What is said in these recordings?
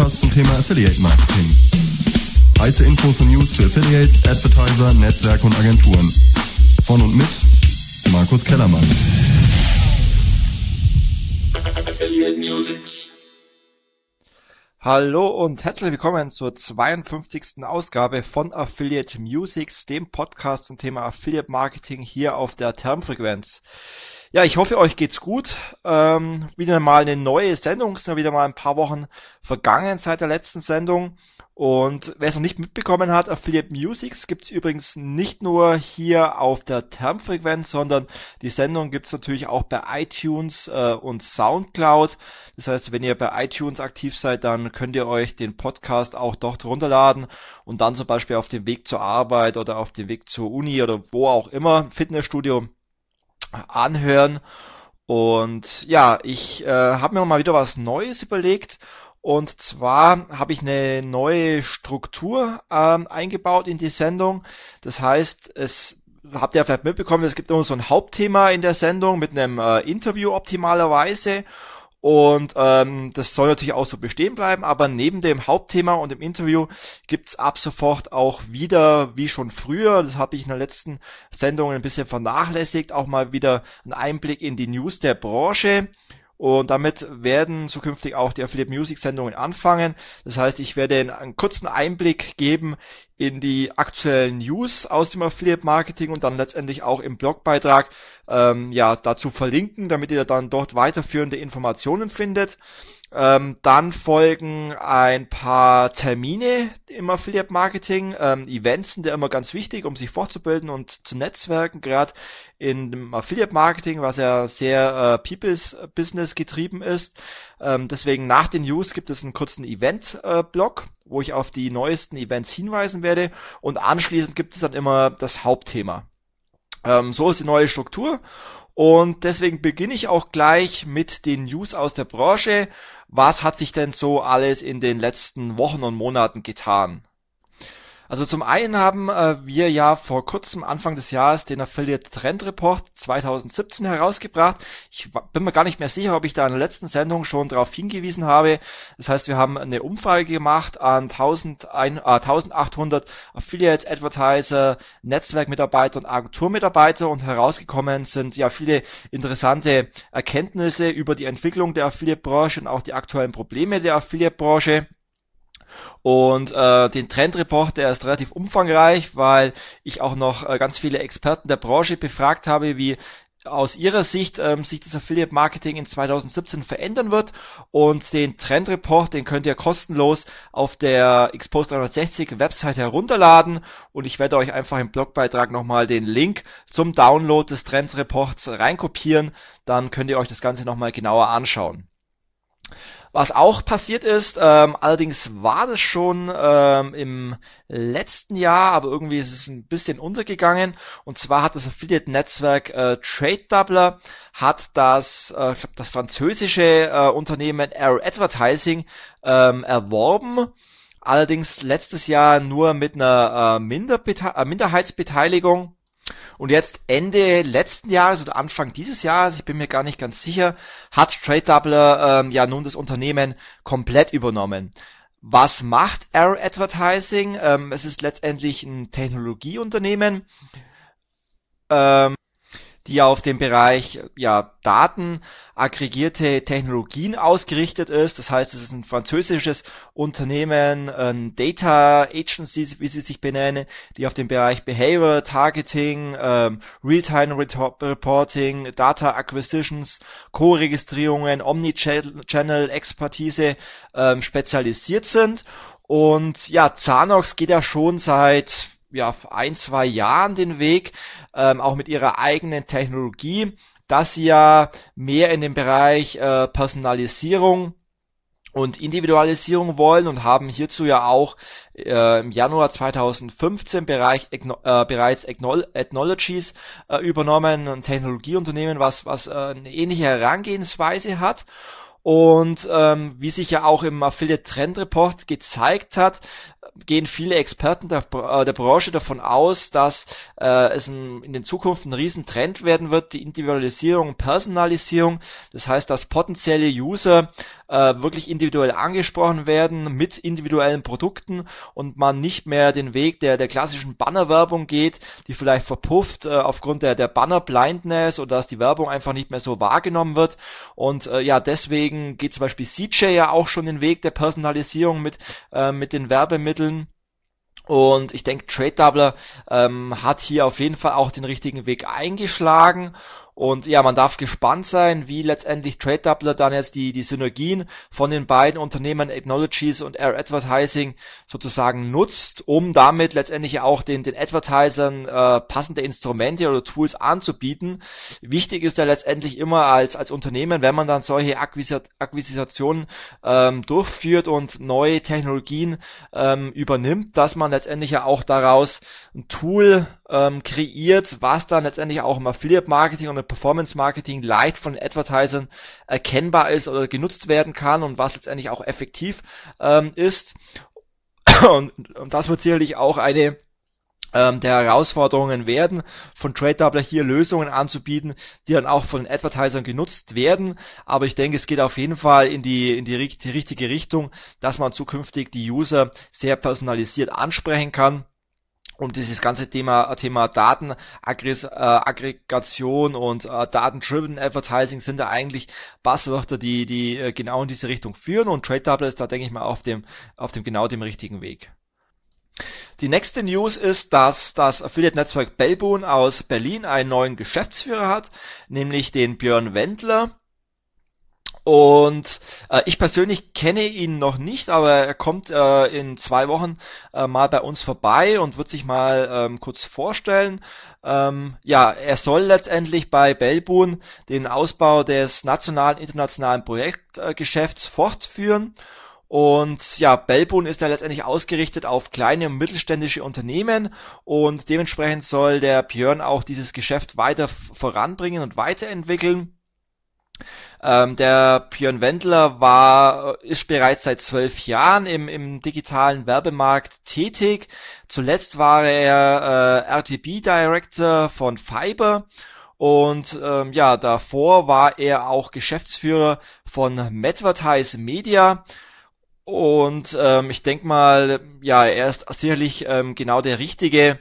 Podcast zum Thema Affiliate Marketing. Heiße Infos und News für Affiliates, Advertiser, Netzwerke und Agenturen. Von und mit Markus Kellermann. Affiliate Musics. Hallo und herzlich willkommen zur 52. Ausgabe von Affiliate Musics, dem Podcast zum Thema Affiliate Marketing hier auf der Termfrequenz. Ja, ich hoffe, euch geht's gut. Ähm, wieder mal eine neue Sendung, es sind wieder mal ein paar Wochen vergangen seit der letzten Sendung. Und wer es noch nicht mitbekommen hat, Affiliate Musics gibt's übrigens nicht nur hier auf der Termfrequenz, sondern die Sendung gibt's natürlich auch bei iTunes äh, und Soundcloud. Das heißt, wenn ihr bei iTunes aktiv seid, dann könnt ihr euch den Podcast auch dort runterladen und dann zum Beispiel auf dem Weg zur Arbeit oder auf dem Weg zur Uni oder wo auch immer, Fitnessstudio, anhören. Und ja, ich äh, habe mir mal wieder was Neues überlegt. Und zwar habe ich eine neue Struktur ähm, eingebaut in die Sendung. Das heißt, es habt ihr vielleicht mitbekommen, es gibt immer so ein Hauptthema in der Sendung mit einem äh, Interview optimalerweise. Und ähm, das soll natürlich auch so bestehen bleiben, aber neben dem Hauptthema und dem Interview gibt's ab sofort auch wieder, wie schon früher, das habe ich in der letzten Sendung ein bisschen vernachlässigt, auch mal wieder einen Einblick in die News der Branche. Und damit werden zukünftig auch die Affiliate Music Sendungen anfangen. Das heißt, ich werde einen kurzen Einblick geben in die aktuellen News aus dem Affiliate Marketing und dann letztendlich auch im Blogbeitrag ähm, ja dazu verlinken, damit ihr dann dort weiterführende Informationen findet. Ähm, dann folgen ein paar Termine im Affiliate Marketing. Ähm, Events sind ja immer ganz wichtig, um sich fortzubilden und zu netzwerken, gerade in dem Affiliate Marketing, was ja sehr äh, People's Business getrieben ist. Ähm, deswegen nach den News gibt es einen kurzen Event-Blog, äh, wo ich auf die neuesten Events hinweisen werde und anschließend gibt es dann immer das Hauptthema. Ähm, so ist die neue Struktur und deswegen beginne ich auch gleich mit den News aus der Branche. Was hat sich denn so alles in den letzten Wochen und Monaten getan? Also zum einen haben äh, wir ja vor kurzem Anfang des Jahres den Affiliate Trend Report 2017 herausgebracht. Ich bin mir gar nicht mehr sicher, ob ich da in der letzten Sendung schon darauf hingewiesen habe. Das heißt, wir haben eine Umfrage gemacht an 1000, äh, 1800 Affiliates, Advertiser, Netzwerkmitarbeiter und Agenturmitarbeiter und herausgekommen sind ja viele interessante Erkenntnisse über die Entwicklung der Affiliate-Branche und auch die aktuellen Probleme der Affiliate-Branche. Und äh, den Trendreport, der ist relativ umfangreich, weil ich auch noch äh, ganz viele Experten der Branche befragt habe, wie aus ihrer Sicht ähm, sich das Affiliate Marketing in 2017 verändern wird. Und den Trendreport, den könnt ihr kostenlos auf der Expose 360 Website herunterladen. Und ich werde euch einfach im Blogbeitrag nochmal den Link zum Download des Trendreports reinkopieren, dann könnt ihr euch das Ganze nochmal genauer anschauen. Was auch passiert ist, ähm, allerdings war das schon ähm, im letzten Jahr, aber irgendwie ist es ein bisschen untergegangen. Und zwar hat das Affiliate-Netzwerk äh, Trade Doubler hat das, äh, ich glaube, das französische äh, Unternehmen Air Advertising ähm, erworben. Allerdings letztes Jahr nur mit einer äh, Minderbete äh, Minderheitsbeteiligung. Und jetzt Ende letzten Jahres oder Anfang dieses Jahres, ich bin mir gar nicht ganz sicher, hat Trade Doubler ähm, ja nun das Unternehmen komplett übernommen. Was macht Arrow Advertising? Ähm, es ist letztendlich ein Technologieunternehmen. Ähm, die auf dem Bereich ja, Daten aggregierte Technologien ausgerichtet ist. Das heißt, es ist ein französisches Unternehmen, ein Data Agency, wie sie sich benennen, die auf dem Bereich Behavior Targeting, ähm, Real-Time Reporting, Data Acquisitions, Co-Registrierungen, Omnichannel Expertise ähm, spezialisiert sind. Und ja, Zanox geht ja schon seit ja, ein, zwei Jahren den Weg, ähm, auch mit ihrer eigenen Technologie, dass sie ja mehr in den Bereich äh, Personalisierung und Individualisierung wollen und haben hierzu ja auch äh, im Januar 2015 Bereich, äh, bereits Ethnologies äh, übernommen, ein Technologieunternehmen, was, was äh, eine ähnliche Herangehensweise hat. Und ähm, wie sich ja auch im Affiliate Trend Report gezeigt hat, gehen viele Experten der, äh, der Branche davon aus, dass äh, es ein, in den Zukunft ein Riesentrend werden wird, die Individualisierung Personalisierung. Das heißt, dass potenzielle User äh, wirklich individuell angesprochen werden mit individuellen Produkten und man nicht mehr den Weg der, der klassischen Bannerwerbung geht, die vielleicht verpufft äh, aufgrund der, der Banner-Blindness oder dass die Werbung einfach nicht mehr so wahrgenommen wird. Und äh, ja, deswegen geht zum Beispiel CJ ja auch schon den Weg der Personalisierung mit, äh, mit den Werbemitteln. Und ich denke, Trade Doubler ähm, hat hier auf jeden Fall auch den richtigen Weg eingeschlagen. Und ja, man darf gespannt sein, wie letztendlich Trade Doubler dann jetzt die, die Synergien von den beiden Unternehmen Technologies und Air Advertising sozusagen nutzt, um damit letztendlich auch den, den Advertisern äh, passende Instrumente oder Tools anzubieten. Wichtig ist ja letztendlich immer als, als Unternehmen, wenn man dann solche Akquisitionen ähm, durchführt und neue Technologien ähm, übernimmt, dass man letztendlich ja auch daraus ein Tool ähm, kreiert, was dann letztendlich auch im Affiliate Marketing und im Performance Marketing leicht von Advertisern erkennbar ist oder genutzt werden kann und was letztendlich auch effektiv ähm, ist. Und, und das wird sicherlich auch eine ähm, der Herausforderungen werden, von TradeDoubler hier Lösungen anzubieten, die dann auch von Advertisern genutzt werden. Aber ich denke, es geht auf jeden Fall in die, in die, die richtige Richtung, dass man zukünftig die User sehr personalisiert ansprechen kann und dieses ganze Thema, Thema Datenaggregation äh, und äh, Daten-Driven Advertising sind da eigentlich Buzzwörter, die, die äh, genau in diese Richtung führen und TradeDouble ist da, denke ich mal, auf dem, auf dem genau dem richtigen Weg. Die nächste News ist, dass das Affiliate-Netzwerk Bellboon aus Berlin einen neuen Geschäftsführer hat, nämlich den Björn Wendler. Und äh, ich persönlich kenne ihn noch nicht, aber er kommt äh, in zwei Wochen äh, mal bei uns vorbei und wird sich mal ähm, kurz vorstellen. Ähm, ja, er soll letztendlich bei Bellboon den Ausbau des nationalen internationalen Projektgeschäfts fortführen. Und ja, Bellboon ist ja letztendlich ausgerichtet auf kleine und mittelständische Unternehmen und dementsprechend soll der Björn auch dieses Geschäft weiter voranbringen und weiterentwickeln. Ähm, der Björn Wendler war, ist bereits seit zwölf Jahren im, im digitalen Werbemarkt tätig. Zuletzt war er äh, RTB Director von Fiber und ähm, ja, davor war er auch Geschäftsführer von Medvertise Media. Und ähm, ich denke mal, ja, er ist sicherlich ähm, genau der richtige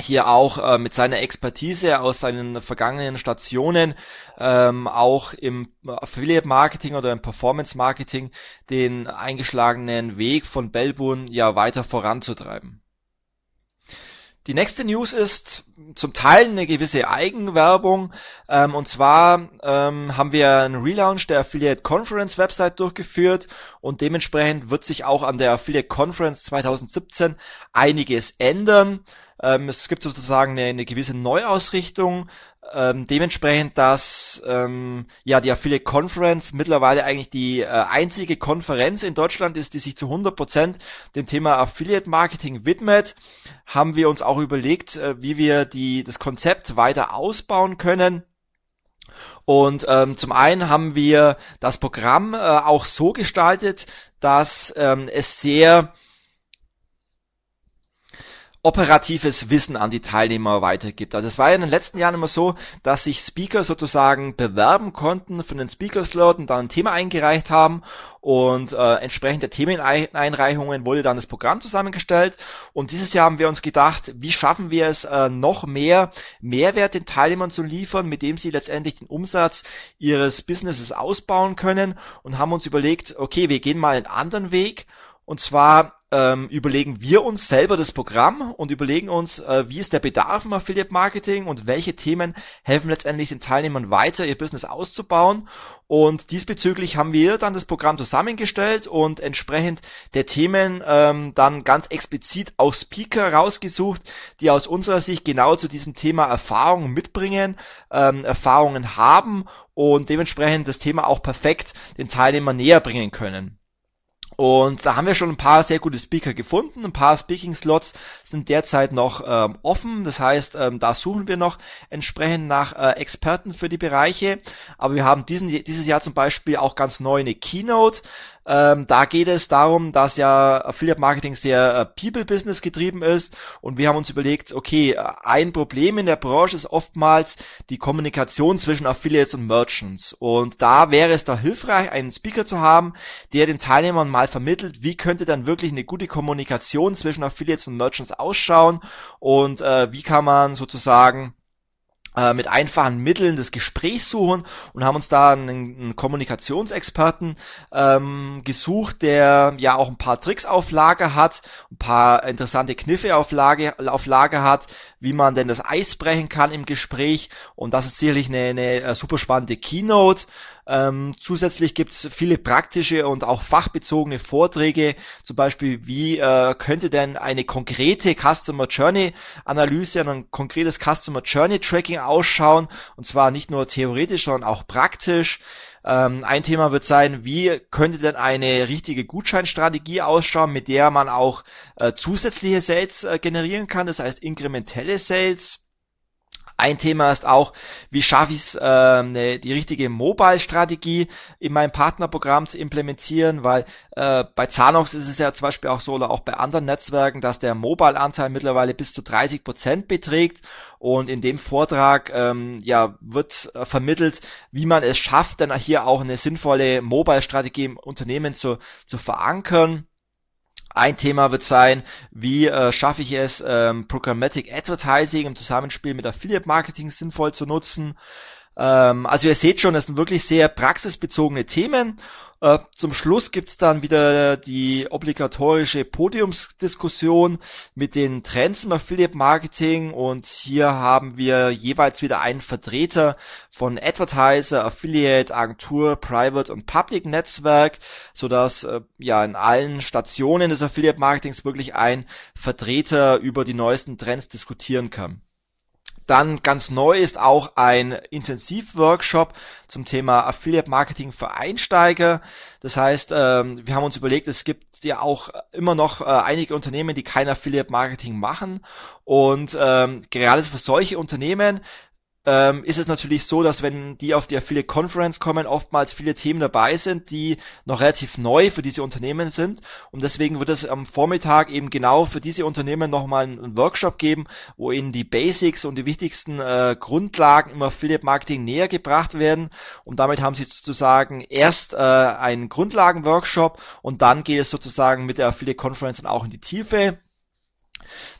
hier auch äh, mit seiner Expertise aus seinen vergangenen Stationen ähm, auch im Affiliate Marketing oder im Performance Marketing den eingeschlagenen Weg von Belbun ja weiter voranzutreiben. Die nächste News ist zum Teil eine gewisse Eigenwerbung. Ähm, und zwar ähm, haben wir einen Relaunch der Affiliate Conference Website durchgeführt und dementsprechend wird sich auch an der Affiliate Conference 2017 einiges ändern. Ähm, es gibt sozusagen eine, eine gewisse Neuausrichtung, ähm, dementsprechend, dass ähm, ja die Affiliate Conference mittlerweile eigentlich die äh, einzige Konferenz in Deutschland ist, die sich zu 100% dem Thema Affiliate Marketing widmet, haben wir uns auch überlegt, äh, wie wir die das Konzept weiter ausbauen können. Und ähm, zum einen haben wir das Programm äh, auch so gestaltet, dass ähm, es sehr operatives Wissen an die Teilnehmer weitergibt. Also es war ja in den letzten Jahren immer so, dass sich Speaker sozusagen bewerben konnten für den Speaker-Slot und dann ein Thema eingereicht haben und äh, entsprechend der Themeneinreichungen wurde dann das Programm zusammengestellt und dieses Jahr haben wir uns gedacht, wie schaffen wir es äh, noch mehr Mehrwert den Teilnehmern zu liefern, mit dem sie letztendlich den Umsatz ihres Businesses ausbauen können und haben uns überlegt, okay, wir gehen mal einen anderen Weg und zwar ähm, überlegen wir uns selber das Programm und überlegen uns, äh, wie ist der Bedarf im Affiliate Marketing und welche Themen helfen letztendlich den Teilnehmern weiter, ihr Business auszubauen. Und diesbezüglich haben wir dann das Programm zusammengestellt und entsprechend der Themen ähm, dann ganz explizit auch Speaker rausgesucht, die aus unserer Sicht genau zu diesem Thema Erfahrungen mitbringen, ähm, Erfahrungen haben und dementsprechend das Thema auch perfekt den Teilnehmern näher bringen können. Und da haben wir schon ein paar sehr gute Speaker gefunden. Ein paar Speaking-Slots sind derzeit noch ähm, offen. Das heißt, ähm, da suchen wir noch entsprechend nach äh, Experten für die Bereiche. Aber wir haben diesen, dieses Jahr zum Beispiel auch ganz neu eine Keynote. Ähm, da geht es darum, dass ja Affiliate Marketing sehr äh, People-Business getrieben ist und wir haben uns überlegt, okay, ein Problem in der Branche ist oftmals die Kommunikation zwischen Affiliates und Merchants und da wäre es da hilfreich, einen Speaker zu haben, der den Teilnehmern mal vermittelt, wie könnte dann wirklich eine gute Kommunikation zwischen Affiliates und Merchants ausschauen und äh, wie kann man sozusagen äh, mit einfachen Mitteln das Gespräch suchen und haben uns da einen, einen Kommunikationsexperten ähm, gesucht, der ja auch ein paar Tricks auf Lager hat, ein paar interessante Kniffe auf Lager, auf Lager hat, wie man denn das Eis brechen kann im Gespräch und das ist sicherlich eine, eine äh, super spannende Keynote. Ähm, zusätzlich gibt's viele praktische und auch fachbezogene Vorträge, zum Beispiel wie äh, könnte denn eine konkrete Customer Journey Analyse, ein konkretes Customer Journey Tracking ausschauen und zwar nicht nur theoretisch, sondern auch praktisch. Ähm, ein Thema wird sein, wie könnte denn eine richtige Gutscheinstrategie ausschauen, mit der man auch äh, zusätzliche Sales äh, generieren kann, das heißt inkrementelle Sales. Ein Thema ist auch, wie schaffe ich es, äh, ne, die richtige Mobile-Strategie in meinem Partnerprogramm zu implementieren, weil äh, bei Zanox ist es ja zum Beispiel auch so oder auch bei anderen Netzwerken, dass der Mobile-Anteil mittlerweile bis zu 30 Prozent beträgt und in dem Vortrag ähm, ja wird äh, vermittelt, wie man es schafft, dann hier auch eine sinnvolle Mobile-Strategie im Unternehmen zu, zu verankern. Ein Thema wird sein, wie äh, schaffe ich es, ähm, Programmatic Advertising im Zusammenspiel mit Affiliate Marketing sinnvoll zu nutzen. Ähm, also ihr seht schon, das sind wirklich sehr praxisbezogene Themen äh, zum Schluss gibt's dann wieder die obligatorische Podiumsdiskussion mit den Trends im Affiliate Marketing und hier haben wir jeweils wieder einen Vertreter von Advertiser, Affiliate, Agentur, Private und Public Netzwerk, sodass äh, ja in allen Stationen des Affiliate Marketings wirklich ein Vertreter über die neuesten Trends diskutieren kann. Dann ganz neu ist auch ein Intensivworkshop zum Thema Affiliate Marketing für Einsteiger. Das heißt, ähm, wir haben uns überlegt, es gibt ja auch immer noch äh, einige Unternehmen, die kein Affiliate Marketing machen. Und ähm, gerade für solche Unternehmen ähm, ist es natürlich so, dass wenn die auf die Affiliate Conference kommen, oftmals viele Themen dabei sind, die noch relativ neu für diese Unternehmen sind. Und deswegen wird es am Vormittag eben genau für diese Unternehmen nochmal einen Workshop geben, wo ihnen die Basics und die wichtigsten äh, Grundlagen im Affiliate Marketing näher gebracht werden. Und damit haben sie sozusagen erst äh, einen Grundlagenworkshop und dann geht es sozusagen mit der Affiliate Conference dann auch in die Tiefe.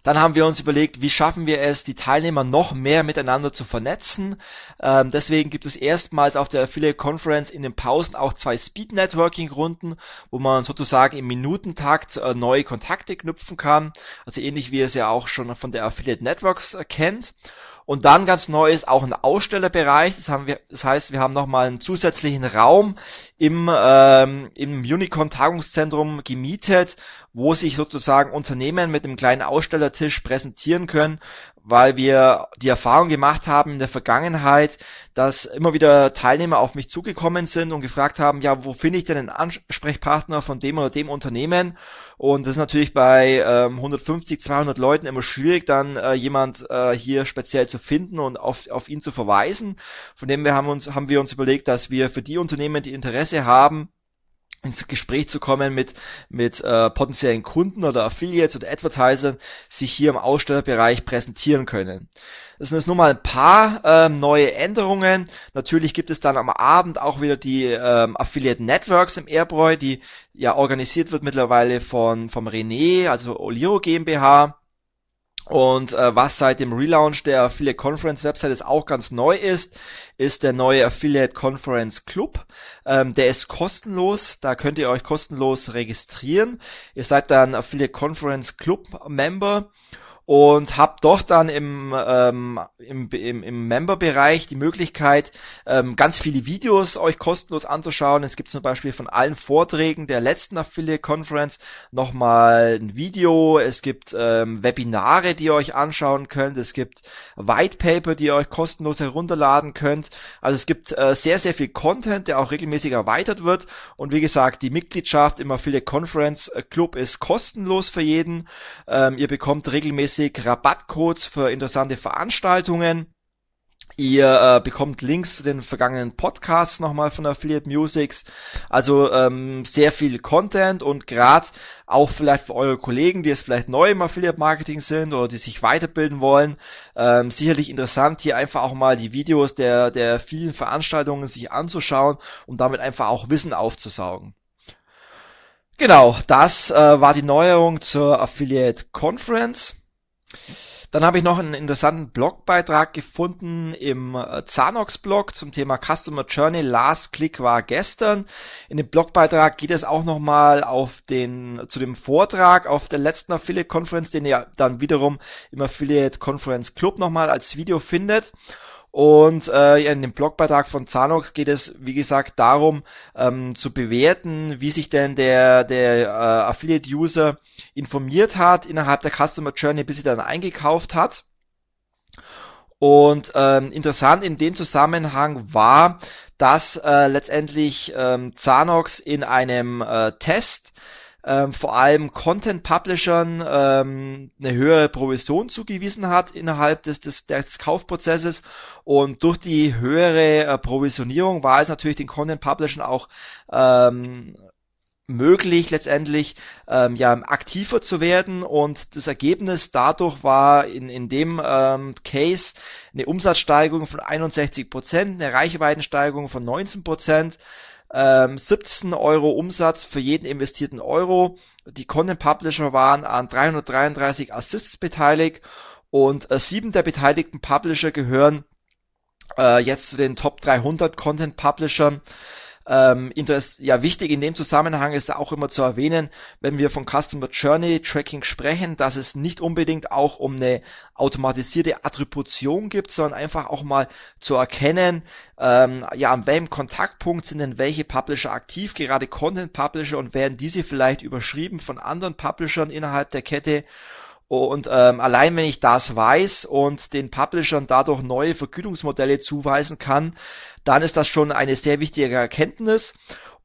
Dann haben wir uns überlegt, wie schaffen wir es, die Teilnehmer noch mehr miteinander zu vernetzen. Ähm, deswegen gibt es erstmals auf der Affiliate Conference in den Pausen auch zwei Speed Networking Runden, wo man sozusagen im Minutentakt äh, neue Kontakte knüpfen kann. Also ähnlich wie es ja auch schon von der Affiliate Networks äh, kennt. Und dann ganz neu ist auch ein Ausstellerbereich. Das, haben wir, das heißt, wir haben nochmal einen zusätzlichen Raum im, ähm, im Unicorn Tagungszentrum gemietet, wo sich sozusagen Unternehmen mit einem kleinen Ausstellertisch präsentieren können, weil wir die Erfahrung gemacht haben in der Vergangenheit, dass immer wieder Teilnehmer auf mich zugekommen sind und gefragt haben, ja, wo finde ich denn einen Ansprechpartner von dem oder dem Unternehmen? Und das ist natürlich bei ähm, 150, 200 Leuten immer schwierig, dann äh, jemand äh, hier speziell zu finden und auf, auf ihn zu verweisen. Von dem wir haben uns, haben wir uns überlegt, dass wir für die Unternehmen, die Interesse haben, ins Gespräch zu kommen mit mit äh, potenziellen Kunden oder Affiliates oder Advertisern sich hier im Ausstellerbereich präsentieren können. Das sind jetzt nur mal ein paar ähm, neue Änderungen. Natürlich gibt es dann am Abend auch wieder die ähm, Affiliate Networks im Airbräu, die ja organisiert wird mittlerweile von vom René, also Oliro GmbH. Und äh, was seit dem Relaunch der Affiliate Conference Website ist auch ganz neu ist, ist der neue Affiliate Conference Club. Ähm, der ist kostenlos, da könnt ihr euch kostenlos registrieren. Ihr seid dann Affiliate Conference Club Member und habt doch dann im, ähm, im, im, im Member-Bereich die Möglichkeit, ähm, ganz viele Videos euch kostenlos anzuschauen. Es gibt zum Beispiel von allen Vorträgen der letzten Affiliate Conference nochmal ein Video. Es gibt ähm, Webinare, die ihr euch anschauen könnt. Es gibt White Paper, die ihr euch kostenlos herunterladen könnt. Also es gibt äh, sehr, sehr viel Content, der auch regelmäßig erweitert wird. Und wie gesagt, die Mitgliedschaft im Affiliate Conference Club ist kostenlos für jeden. Ähm, ihr bekommt regelmäßig Rabattcodes für interessante Veranstaltungen. Ihr äh, bekommt Links zu den vergangenen Podcasts nochmal von Affiliate Musics. Also ähm, sehr viel Content und gerade auch vielleicht für eure Kollegen, die jetzt vielleicht neu im Affiliate Marketing sind oder die sich weiterbilden wollen, ähm, sicherlich interessant, hier einfach auch mal die Videos der, der vielen Veranstaltungen sich anzuschauen, um damit einfach auch Wissen aufzusaugen. Genau, das äh, war die Neuerung zur Affiliate Conference. Dann habe ich noch einen interessanten Blogbeitrag gefunden im äh, Zanox-Blog zum Thema Customer Journey. Last Click war gestern. In dem Blogbeitrag geht es auch nochmal auf den, zu dem Vortrag auf der letzten Affiliate Conference, den ihr dann wiederum im Affiliate Conference Club nochmal als Video findet. Und äh, in dem Blogbeitrag von Zanox geht es, wie gesagt, darum ähm, zu bewerten, wie sich denn der, der äh, Affiliate-User informiert hat innerhalb der Customer Journey, bis sie dann eingekauft hat. Und ähm, interessant in dem Zusammenhang war, dass äh, letztendlich ähm, Zanox in einem äh, Test ähm, vor allem Content-Publishern ähm, eine höhere Provision zugewiesen hat innerhalb des, des, des Kaufprozesses. Und durch die höhere äh, Provisionierung war es natürlich den Content-Publishern auch ähm, möglich letztendlich ähm, ja aktiver zu werden. Und das Ergebnis dadurch war in, in dem ähm, Case eine Umsatzsteigerung von 61 Prozent, eine Reichweitensteigerung von 19 Prozent ähm, 17 Euro Umsatz für jeden investierten Euro. Die Content Publisher waren an 333 Assists beteiligt und äh, sieben der beteiligten Publisher gehören äh, jetzt zu den Top 300 Content Publishern. Ähm, ja, wichtig in dem Zusammenhang ist auch immer zu erwähnen, wenn wir von Customer Journey Tracking sprechen, dass es nicht unbedingt auch um eine automatisierte Attribution gibt, sondern einfach auch mal zu erkennen, ähm, ja, an welchem Kontaktpunkt sind denn welche Publisher aktiv, gerade Content Publisher und werden diese vielleicht überschrieben von anderen Publishern innerhalb der Kette. Und ähm, allein wenn ich das weiß und den Publishern dadurch neue Vergütungsmodelle zuweisen kann, dann ist das schon eine sehr wichtige Erkenntnis.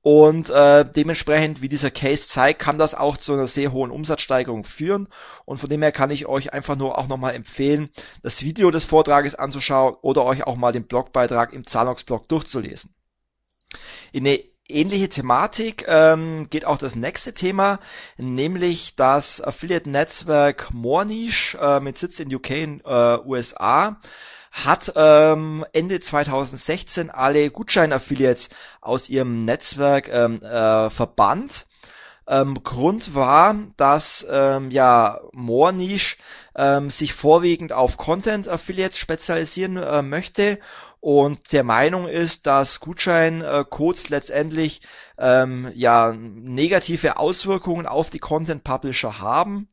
Und äh, dementsprechend, wie dieser Case zeigt, kann das auch zu einer sehr hohen Umsatzsteigerung führen. Und von dem her kann ich euch einfach nur auch nochmal empfehlen, das Video des Vortrages anzuschauen oder euch auch mal den Blogbeitrag im Zanox-Blog durchzulesen. In eine ähnliche Thematik ähm, geht auch das nächste Thema, nämlich das Affiliate-Netzwerk Morniche äh, mit Sitz in UK in äh, USA hat ähm, Ende 2016 alle Gutschein-Affiliates aus ihrem Netzwerk ähm, äh, verbannt. Ähm, Grund war, dass ähm, ja Morniche ähm, sich vorwiegend auf Content Affiliates spezialisieren äh, möchte und der Meinung ist, dass Gutscheincodes letztendlich ähm, ja negative Auswirkungen auf die Content Publisher haben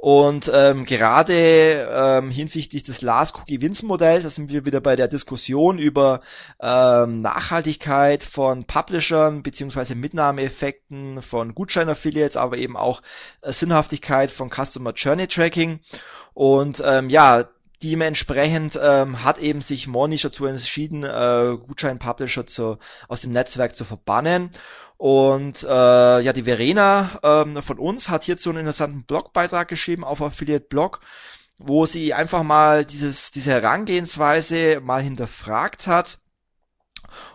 und ähm, gerade ähm, hinsichtlich des Last Cookie Wins Modells, da sind wir wieder bei der Diskussion über ähm, Nachhaltigkeit von Publishern beziehungsweise Mitnahmeeffekten von Gutschein-Affiliates, aber eben auch äh, Sinnhaftigkeit von Customer Journey Tracking. Und ähm, ja, Dementsprechend ähm, hat eben sich Monish dazu entschieden, äh, Gutschein-Publisher zu, aus dem Netzwerk zu verbannen. Und äh, ja, die Verena ähm, von uns hat hierzu einen interessanten Blogbeitrag geschrieben auf Affiliate Blog, wo sie einfach mal dieses, diese Herangehensweise mal hinterfragt hat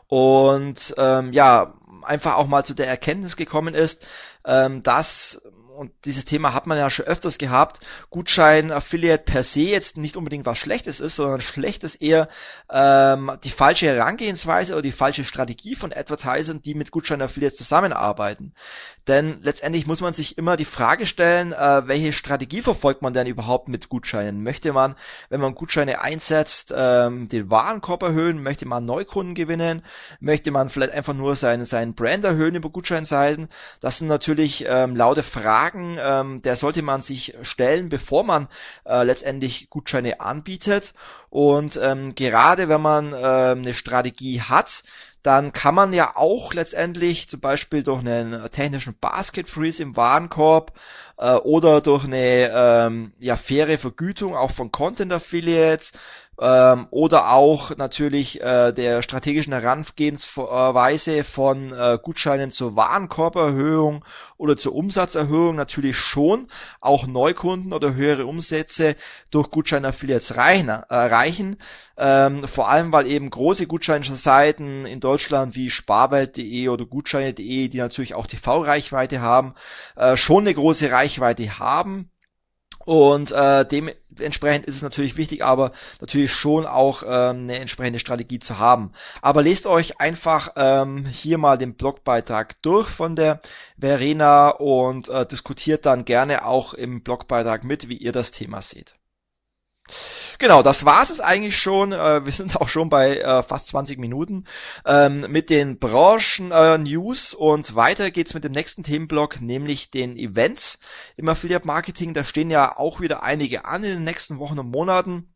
und ähm, ja, einfach auch mal zu der Erkenntnis gekommen ist, ähm, dass und dieses Thema hat man ja schon öfters gehabt, Gutschein-Affiliate per se jetzt nicht unbedingt was Schlechtes ist, sondern schlecht ist eher ähm, die falsche Herangehensweise oder die falsche Strategie von Advertisern, die mit Gutschein-Affiliates zusammenarbeiten. Denn letztendlich muss man sich immer die Frage stellen, äh, welche Strategie verfolgt man denn überhaupt mit Gutscheinen? Möchte man, wenn man Gutscheine einsetzt, ähm, den Warenkorb erhöhen? Möchte man Neukunden gewinnen? Möchte man vielleicht einfach nur seinen, seinen Brand erhöhen über Gutscheinseiten? Das sind natürlich ähm, laute Fragen, Fragen, ähm, der sollte man sich stellen, bevor man äh, letztendlich Gutscheine anbietet. Und ähm, gerade wenn man äh, eine Strategie hat, dann kann man ja auch letztendlich zum Beispiel durch einen technischen Basket Freeze im Warenkorb äh, oder durch eine ähm, ja, faire Vergütung auch von Content Affiliates ähm, oder auch natürlich äh, der strategischen Herangehensweise von äh, Gutscheinen zur Warenkorberhöhung oder zur Umsatzerhöhung natürlich schon. Auch Neukunden oder höhere Umsätze durch Gutscheinaffiliates reichen, äh, ähm, vor allem weil eben große Gutscheinseiten in Deutschland wie sparwelt.de oder gutscheine.de, die natürlich auch TV-Reichweite haben, äh, schon eine große Reichweite haben und äh, dementsprechend ist es natürlich wichtig, aber natürlich schon auch ähm, eine entsprechende Strategie zu haben. Aber lest euch einfach ähm, hier mal den Blogbeitrag durch von der Verena und äh, diskutiert dann gerne auch im Blogbeitrag mit, wie ihr das Thema seht. Genau, das war's es eigentlich schon. Äh, wir sind auch schon bei äh, fast 20 Minuten ähm, mit den Branchen-News äh, und weiter geht's mit dem nächsten Themenblock, nämlich den Events im Affiliate-Marketing. Da stehen ja auch wieder einige an in den nächsten Wochen und Monaten.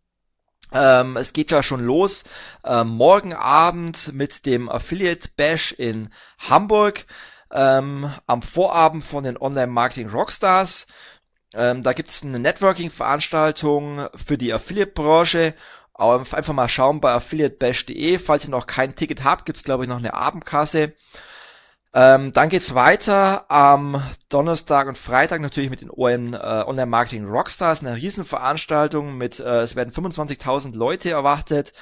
Ähm, es geht ja schon los äh, morgen Abend mit dem Affiliate Bash in Hamburg. Ähm, am Vorabend von den Online Marketing Rockstars ähm, da gibt es eine Networking-Veranstaltung für die Affiliate-Branche. Einfach mal schauen bei affiliatebash.de. Falls ihr noch kein Ticket habt, gibt es glaube ich noch eine Abendkasse. Ähm, dann geht's weiter am Donnerstag und Freitag natürlich mit den ON, äh, Online Marketing Rockstars, eine Riesenveranstaltung mit, äh, es werden 25.000 Leute erwartet.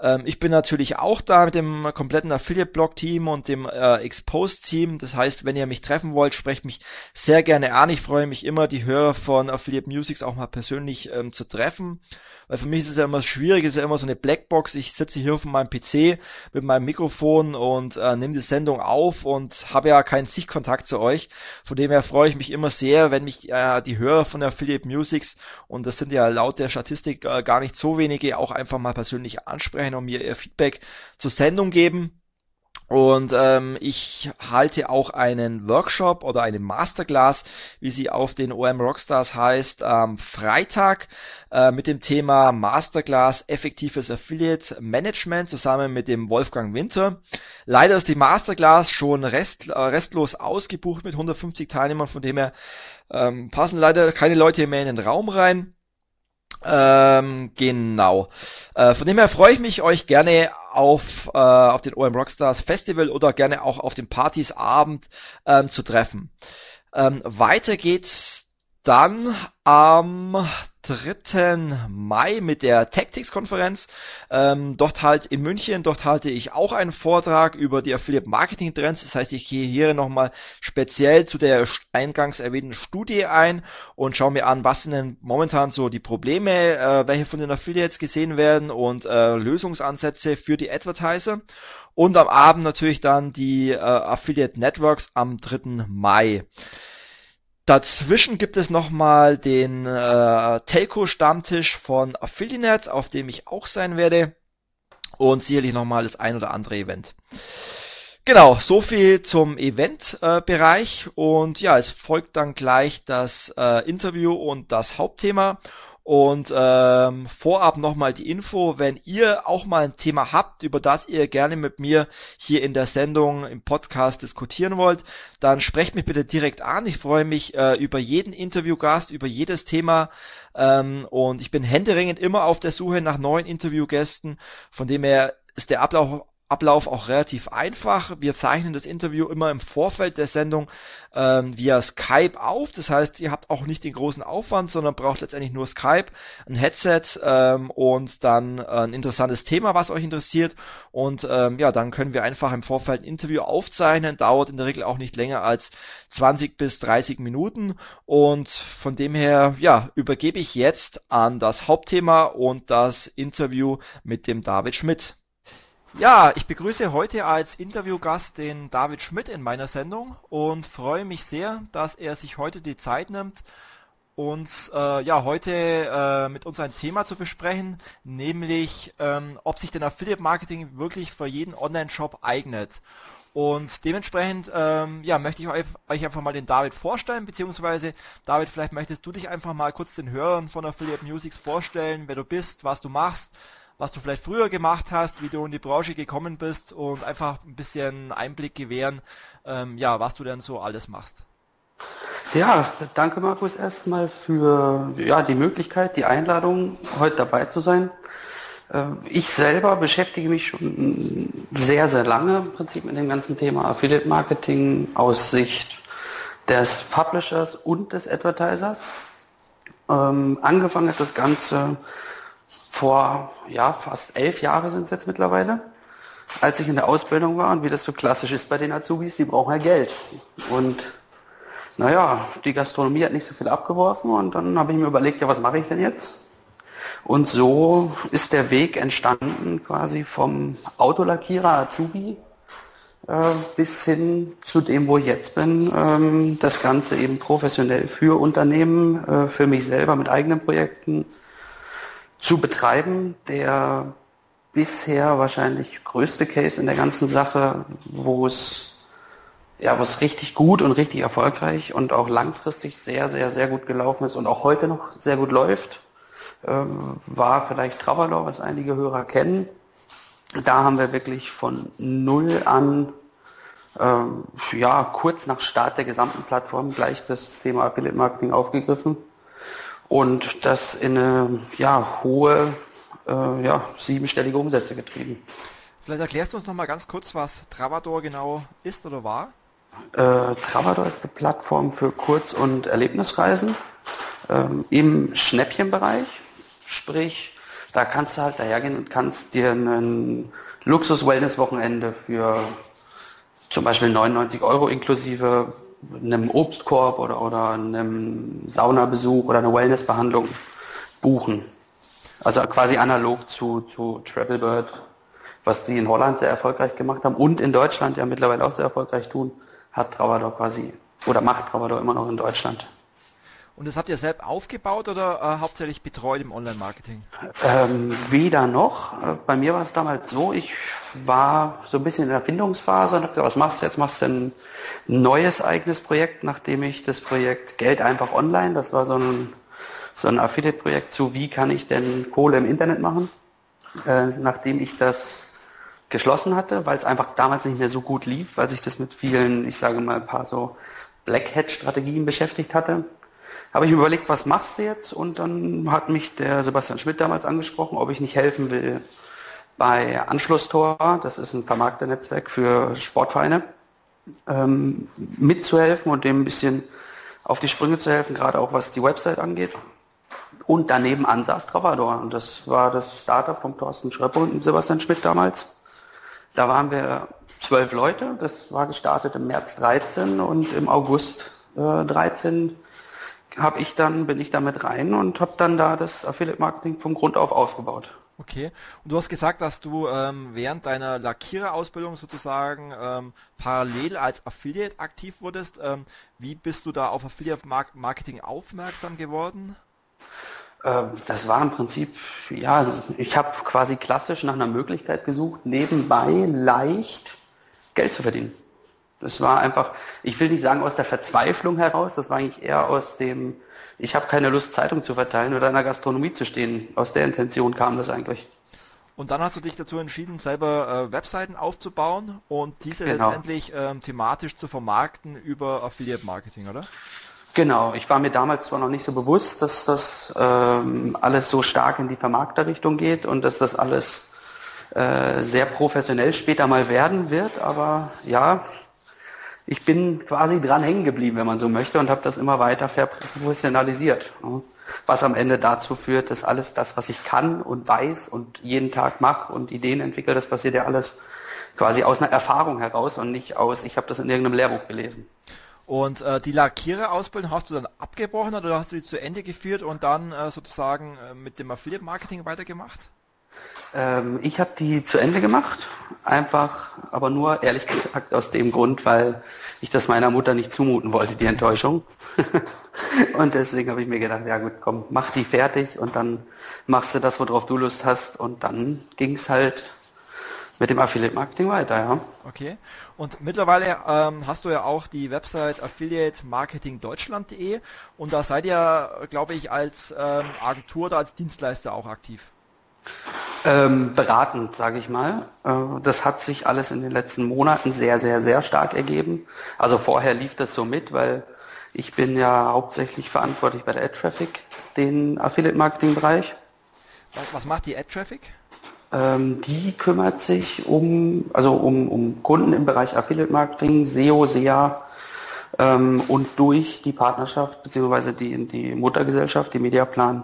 Ähm, ich bin natürlich auch da mit dem kompletten Affiliate-Blog-Team und dem äh, Expose-Team. Das heißt, wenn ihr mich treffen wollt, sprecht mich sehr gerne an. Ich freue mich immer, die Hörer von Affiliate Musics auch mal persönlich ähm, zu treffen. Weil für mich ist es ja immer schwierig, es ist ja immer so eine Blackbox. Ich sitze hier auf meinem PC mit meinem Mikrofon und äh, nehme die Sendung auf und habe ja keinen Sichtkontakt zu euch. Von dem her freue ich mich immer sehr, wenn mich äh, die Hörer von Affiliate Musics, und das sind ja laut der Statistik äh, gar nicht so wenige, auch einfach mal persönlich ansprechen und mir ihr Feedback zur Sendung geben. Und ähm, ich halte auch einen Workshop oder eine Masterclass, wie sie auf den OM Rockstars heißt, am Freitag äh, mit dem Thema Masterclass effektives Affiliate Management zusammen mit dem Wolfgang Winter. Leider ist die Masterclass schon rest, äh, restlos ausgebucht mit 150 Teilnehmern, von dem her ähm, passen leider keine Leute mehr in den Raum rein. Ähm, genau. Äh, von dem her freue ich mich, euch gerne auf, äh, auf den OM Rockstars Festival oder gerne auch auf dem Partys Abend ähm, zu treffen. Ähm, weiter geht's dann am 3. Mai mit der Tactics-Konferenz. Ähm, dort halt in München, dort halte ich auch einen Vortrag über die Affiliate Marketing Trends. Das heißt, ich gehe hier nochmal speziell zu der eingangs erwähnten Studie ein und schaue mir an, was sind denn momentan so die Probleme, äh, welche von den Affiliates gesehen werden und äh, Lösungsansätze für die Advertiser. Und am Abend natürlich dann die äh, Affiliate Networks am 3. Mai. Dazwischen gibt es nochmal den äh, Telco-Stammtisch von Affiliate, auf dem ich auch sein werde. Und sicherlich nochmal das ein oder andere Event. Genau, so viel zum Event-Bereich. Äh, und ja, es folgt dann gleich das äh, Interview und das Hauptthema. Und ähm, vorab nochmal die Info, wenn ihr auch mal ein Thema habt, über das ihr gerne mit mir hier in der Sendung, im Podcast diskutieren wollt, dann sprecht mich bitte direkt an. Ich freue mich äh, über jeden Interviewgast, über jedes Thema. Ähm, und ich bin händeringend immer auf der Suche nach neuen Interviewgästen. Von dem her ist der Ablauf Ablauf auch relativ einfach. Wir zeichnen das Interview immer im Vorfeld der Sendung ähm, via Skype auf. Das heißt, ihr habt auch nicht den großen Aufwand, sondern braucht letztendlich nur Skype, ein Headset ähm, und dann äh, ein interessantes Thema, was euch interessiert. Und ähm, ja, dann können wir einfach im Vorfeld ein Interview aufzeichnen. Dauert in der Regel auch nicht länger als 20 bis 30 Minuten. Und von dem her, ja, übergebe ich jetzt an das Hauptthema und das Interview mit dem David Schmidt. Ja, ich begrüße heute als Interviewgast den David Schmidt in meiner Sendung und freue mich sehr, dass er sich heute die Zeit nimmt, uns äh, ja heute äh, mit uns ein Thema zu besprechen, nämlich ähm, ob sich denn Affiliate Marketing wirklich für jeden Online-Shop eignet. Und dementsprechend ähm, ja, möchte ich euch, einfach mal den David vorstellen, beziehungsweise David, vielleicht möchtest du dich einfach mal kurz den Hörern von Affiliate Musics vorstellen, wer du bist, was du machst, was du vielleicht früher gemacht hast, wie du in die Branche gekommen bist und einfach ein bisschen Einblick gewähren, ähm, ja, was du denn so alles machst. Ja, danke Markus erstmal für ja, die Möglichkeit, die Einladung, heute dabei zu sein. Äh, ich selber beschäftige mich schon sehr, sehr lange im Prinzip mit dem ganzen Thema Affiliate Marketing aus Sicht des Publishers und des Advertisers. Ähm, angefangen hat das Ganze vor ja, fast elf Jahre sind es jetzt mittlerweile, als ich in der Ausbildung war und wie das so klassisch ist bei den Azubis, die brauchen ja Geld. Und naja, die Gastronomie hat nicht so viel abgeworfen und dann habe ich mir überlegt, ja, was mache ich denn jetzt? Und so ist der Weg entstanden quasi vom Autolackierer Azubi äh, bis hin zu dem, wo ich jetzt bin. Ähm, das Ganze eben professionell für Unternehmen, äh, für mich selber mit eigenen Projekten zu betreiben. Der bisher wahrscheinlich größte Case in der ganzen Sache, wo es ja, was richtig gut und richtig erfolgreich und auch langfristig sehr, sehr, sehr gut gelaufen ist und auch heute noch sehr gut läuft, ähm, war vielleicht Travelor, was einige Hörer kennen. Da haben wir wirklich von null an, ähm, ja, kurz nach Start der gesamten Plattform gleich das Thema Affiliate Marketing aufgegriffen und das in eine, ja, hohe, äh, ja, siebenstellige Umsätze getrieben. Vielleicht erklärst du uns noch mal ganz kurz, was Travador genau ist oder war? Äh, Travador ist eine Plattform für Kurz- und Erlebnisreisen ähm, im Schnäppchenbereich. Sprich, da kannst du halt dahergehen und kannst dir ein Luxus-Wellness-Wochenende für zum Beispiel 99 Euro inklusive einem Obstkorb oder, oder einem Saunabesuch oder einer Wellnessbehandlung buchen. Also quasi analog zu, zu Travelbird, was sie in Holland sehr erfolgreich gemacht haben und in Deutschland ja mittlerweile auch sehr erfolgreich tun hat Travador quasi oder macht Travador immer noch in Deutschland. Und das habt ihr selbst aufgebaut oder äh, hauptsächlich betreut im Online-Marketing? Ähm, weder noch. Äh, bei mir war es damals so, ich war so ein bisschen in der Erfindungsphase und habe gesagt, was machst du jetzt? Machst du ein neues eigenes Projekt, nachdem ich das Projekt Geld einfach online, das war so ein, so ein Affiliate-Projekt zu, wie kann ich denn Kohle im Internet machen? Äh, nachdem ich das geschlossen hatte, weil es einfach damals nicht mehr so gut lief, weil sich das mit vielen, ich sage mal, ein paar so Black Hat Strategien beschäftigt hatte. Habe ich mir überlegt, was machst du jetzt? Und dann hat mich der Sebastian Schmidt damals angesprochen, ob ich nicht helfen will bei Anschlusstor, das ist ein Vermarkternetzwerk für Sportvereine, ähm, mitzuhelfen und dem ein bisschen auf die Sprünge zu helfen, gerade auch was die Website angeht. Und daneben an saß Travador. Und das war das Startup von Thorsten Schröpper und Sebastian Schmidt damals. Da waren wir zwölf Leute. Das war gestartet im März 13 und im August äh, 13 habe ich dann bin ich damit rein und habe dann da das Affiliate Marketing vom Grund auf aufgebaut. Okay. Und du hast gesagt, dass du ähm, während deiner Lackiererausbildung sozusagen ähm, parallel als Affiliate aktiv wurdest. Ähm, wie bist du da auf Affiliate Marketing aufmerksam geworden? Ähm, das war im Prinzip, ja, ich habe quasi klassisch nach einer Möglichkeit gesucht, nebenbei leicht Geld zu verdienen. Das war einfach, ich will nicht sagen aus der Verzweiflung heraus, das war eigentlich eher aus dem, ich habe keine Lust, Zeitung zu verteilen oder in der Gastronomie zu stehen. Aus der Intention kam das eigentlich. Und dann hast du dich dazu entschieden, selber äh, Webseiten aufzubauen und diese genau. letztendlich ähm, thematisch zu vermarkten über Affiliate Marketing, oder? Genau, ich war mir damals zwar noch nicht so bewusst, dass das ähm, alles so stark in die Vermarkterrichtung geht und dass das alles äh, sehr professionell später mal werden wird, aber ja, ich bin quasi dran hängen geblieben, wenn man so möchte, und habe das immer weiter verprofessionalisiert. Was am Ende dazu führt, dass alles das, was ich kann und weiß und jeden Tag mache und Ideen entwickle, das passiert ja alles quasi aus einer Erfahrung heraus und nicht aus, ich habe das in irgendeinem Lehrbuch gelesen. Und äh, die Lackierer-Ausbildung hast du dann abgebrochen oder hast du die zu Ende geführt und dann äh, sozusagen äh, mit dem Affiliate-Marketing weitergemacht? Ähm, ich habe die zu Ende gemacht, einfach, aber nur ehrlich gesagt aus dem Grund, weil ich das meiner Mutter nicht zumuten wollte, die Enttäuschung. und deswegen habe ich mir gedacht, ja gut, komm, mach die fertig und dann machst du das, worauf du Lust hast. Und dann ging es halt mit dem Affiliate Marketing weiter, ja. Okay. Und mittlerweile ähm, hast du ja auch die Website Affiliate Marketing Deutschland.de und da seid ihr, glaube ich, als ähm, Agentur oder als Dienstleister auch aktiv. Ähm, beratend, sage ich mal. Äh, das hat sich alles in den letzten Monaten sehr, sehr, sehr stark ergeben. Also vorher lief das so mit, weil ich bin ja hauptsächlich verantwortlich bei der Ad-Traffic, den Affiliate-Marketing-Bereich. Was macht die Ad-Traffic? Ähm, die kümmert sich um, also um, um Kunden im Bereich Affiliate Marketing, SEO, SEA ähm, und durch die Partnerschaft beziehungsweise die, die Muttergesellschaft, die Mediaplan,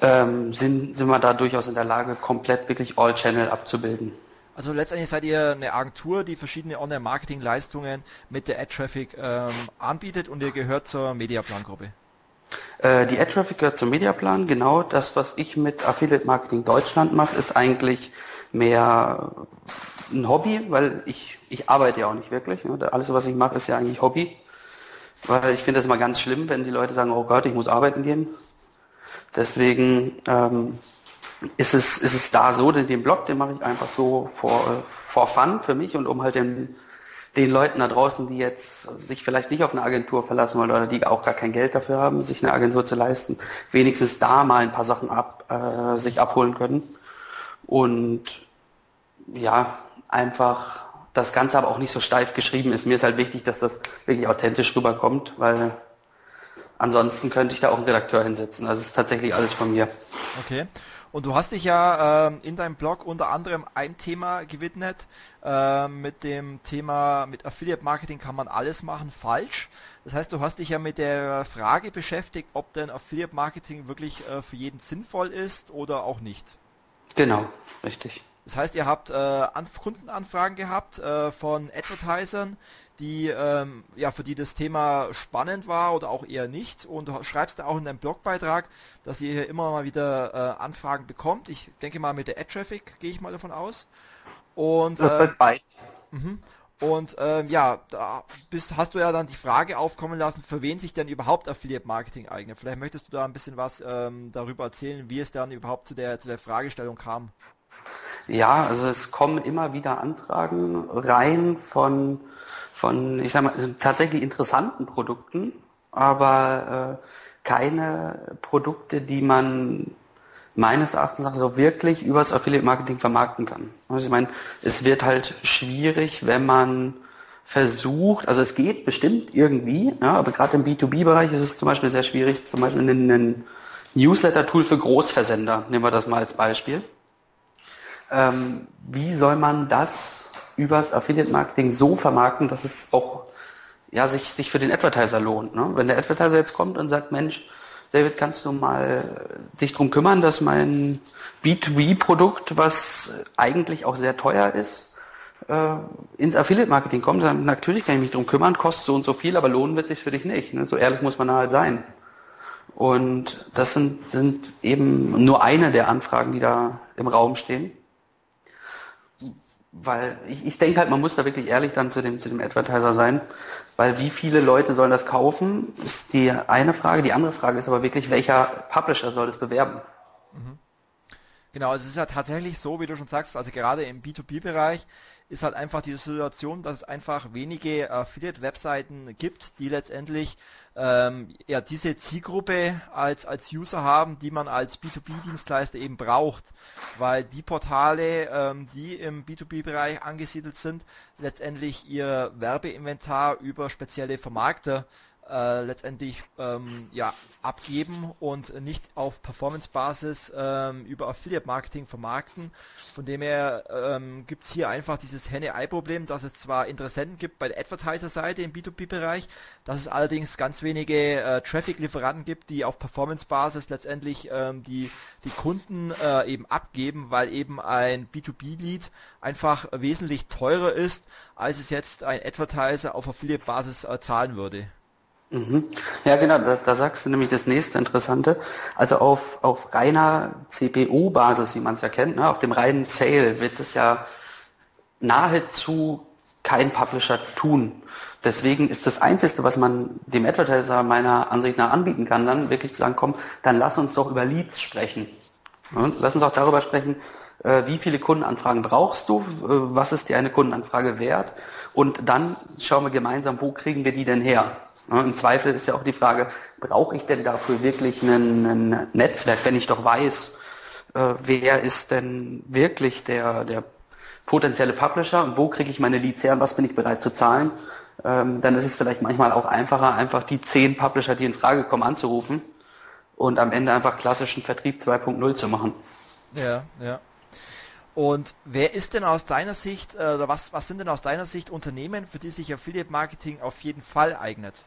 ähm, sind, sind wir da durchaus in der Lage, komplett wirklich All-Channel abzubilden. Also letztendlich seid ihr eine Agentur, die verschiedene Online-Marketing-Leistungen mit der Ad-Traffic ähm, anbietet und ihr gehört zur Mediaplan-Gruppe. Äh, die Ad-Traffic gehört zum Mediaplan. Genau das, was ich mit Affiliate Marketing Deutschland mache, ist eigentlich mehr ein Hobby, weil ich, ich arbeite ja auch nicht wirklich. Ne? Alles, was ich mache, ist ja eigentlich Hobby. Weil ich finde das immer ganz schlimm, wenn die Leute sagen, oh Gott, ich muss arbeiten gehen. Deswegen ähm, ist, es, ist es da so, den, den Blog, den mache ich einfach so for, for fun für mich und um halt den den Leuten da draußen, die jetzt sich vielleicht nicht auf eine Agentur verlassen wollen oder die auch gar kein Geld dafür haben, sich eine Agentur zu leisten, wenigstens da mal ein paar Sachen ab, äh, sich abholen können. Und ja, einfach das Ganze aber auch nicht so steif geschrieben ist. Mir ist halt wichtig, dass das wirklich authentisch rüberkommt, weil ansonsten könnte ich da auch einen Redakteur hinsetzen. Also es ist tatsächlich alles von mir. Okay. Und du hast dich ja äh, in deinem Blog unter anderem ein Thema gewidmet, äh, mit dem Thema, mit Affiliate Marketing kann man alles machen, falsch. Das heißt, du hast dich ja mit der Frage beschäftigt, ob denn Affiliate Marketing wirklich äh, für jeden sinnvoll ist oder auch nicht. Genau, richtig. Das heißt, ihr habt äh, Kundenanfragen gehabt äh, von Advertisern, die ähm, ja für die das Thema spannend war oder auch eher nicht. Und du schreibst da auch in deinem Blogbeitrag, dass ihr hier immer mal wieder äh, Anfragen bekommt. Ich denke mal mit der Ad-Traffic gehe ich mal davon aus. Und äh, mhm. und ähm, ja, da bist, hast du ja dann die Frage aufkommen lassen, für wen sich denn überhaupt Affiliate Marketing eignet. Vielleicht möchtest du da ein bisschen was ähm, darüber erzählen, wie es dann überhaupt zu der zu der Fragestellung kam. Ja, also es kommen immer wieder Anfragen rein von von, ich sag mal, tatsächlich interessanten Produkten, aber äh, keine Produkte, die man meines Erachtens nach so wirklich übers Affiliate Marketing vermarkten kann. Also ich meine, es wird halt schwierig, wenn man versucht, also es geht bestimmt irgendwie, ja, aber gerade im B2B-Bereich ist es zum Beispiel sehr schwierig, zum Beispiel ein Newsletter-Tool für Großversender, nehmen wir das mal als Beispiel. Ähm, wie soll man das übers Affiliate Marketing so vermarkten, dass es auch ja, sich, sich für den Advertiser lohnt. Ne? Wenn der Advertiser jetzt kommt und sagt, Mensch, David, kannst du mal dich drum kümmern, dass mein B2B-Produkt, was eigentlich auch sehr teuer ist, äh, ins Affiliate-Marketing kommt, dann natürlich kann ich mich drum kümmern, kostet so und so viel, aber lohnen wird sich für dich nicht. Ne? So ehrlich muss man halt sein. Und das sind, sind eben nur eine der Anfragen, die da im Raum stehen weil ich, ich denke halt, man muss da wirklich ehrlich dann zu dem, zu dem Advertiser sein, weil wie viele Leute sollen das kaufen, ist die eine Frage. Die andere Frage ist aber wirklich, welcher Publisher soll das bewerben? Mhm. Genau, also es ist ja tatsächlich so, wie du schon sagst, also gerade im B2B-Bereich ist halt einfach die Situation, dass es einfach wenige Affiliate-Webseiten gibt, die letztendlich ähm, ja diese Zielgruppe als als User haben, die man als B2B-Dienstleister eben braucht, weil die Portale, ähm, die im B2B-Bereich angesiedelt sind, letztendlich ihr Werbeinventar über spezielle Vermarkter äh, letztendlich ähm, ja, abgeben und nicht auf Performance-Basis ähm, über Affiliate-Marketing vermarkten. Von dem her ähm, gibt es hier einfach dieses Henne-Ei-Problem, dass es zwar Interessenten gibt bei der Advertiser-Seite im B2B-Bereich, dass es allerdings ganz wenige äh, Traffic-Lieferanten gibt, die auf Performance-Basis letztendlich ähm, die, die Kunden äh, eben abgeben, weil eben ein B2B-Lead einfach wesentlich teurer ist, als es jetzt ein Advertiser auf Affiliate-Basis äh, zahlen würde. Mhm. Ja, genau, da, da, sagst du nämlich das nächste Interessante. Also auf, auf reiner CPU-Basis, wie man es ja kennt, ne, auf dem reinen Sale wird es ja nahezu kein Publisher tun. Deswegen ist das Einzige, was man dem Advertiser meiner Ansicht nach anbieten kann, dann wirklich zu sagen, komm, dann lass uns doch über Leads sprechen. Lass uns auch darüber sprechen, äh, wie viele Kundenanfragen brauchst du, äh, was ist dir eine Kundenanfrage wert und dann schauen wir gemeinsam, wo kriegen wir die denn her. Im Zweifel ist ja auch die Frage, brauche ich denn dafür wirklich ein, Netzwerk, wenn ich doch weiß, äh, wer ist denn wirklich der, der potenzielle Publisher und wo kriege ich meine Leads her und was bin ich bereit zu zahlen, ähm, dann ist es vielleicht manchmal auch einfacher, einfach die zehn Publisher, die in Frage kommen, anzurufen und am Ende einfach klassischen Vertrieb 2.0 zu machen. Ja, ja. Und wer ist denn aus deiner Sicht, äh, oder was, was sind denn aus deiner Sicht Unternehmen, für die sich Affiliate Marketing auf jeden Fall eignet?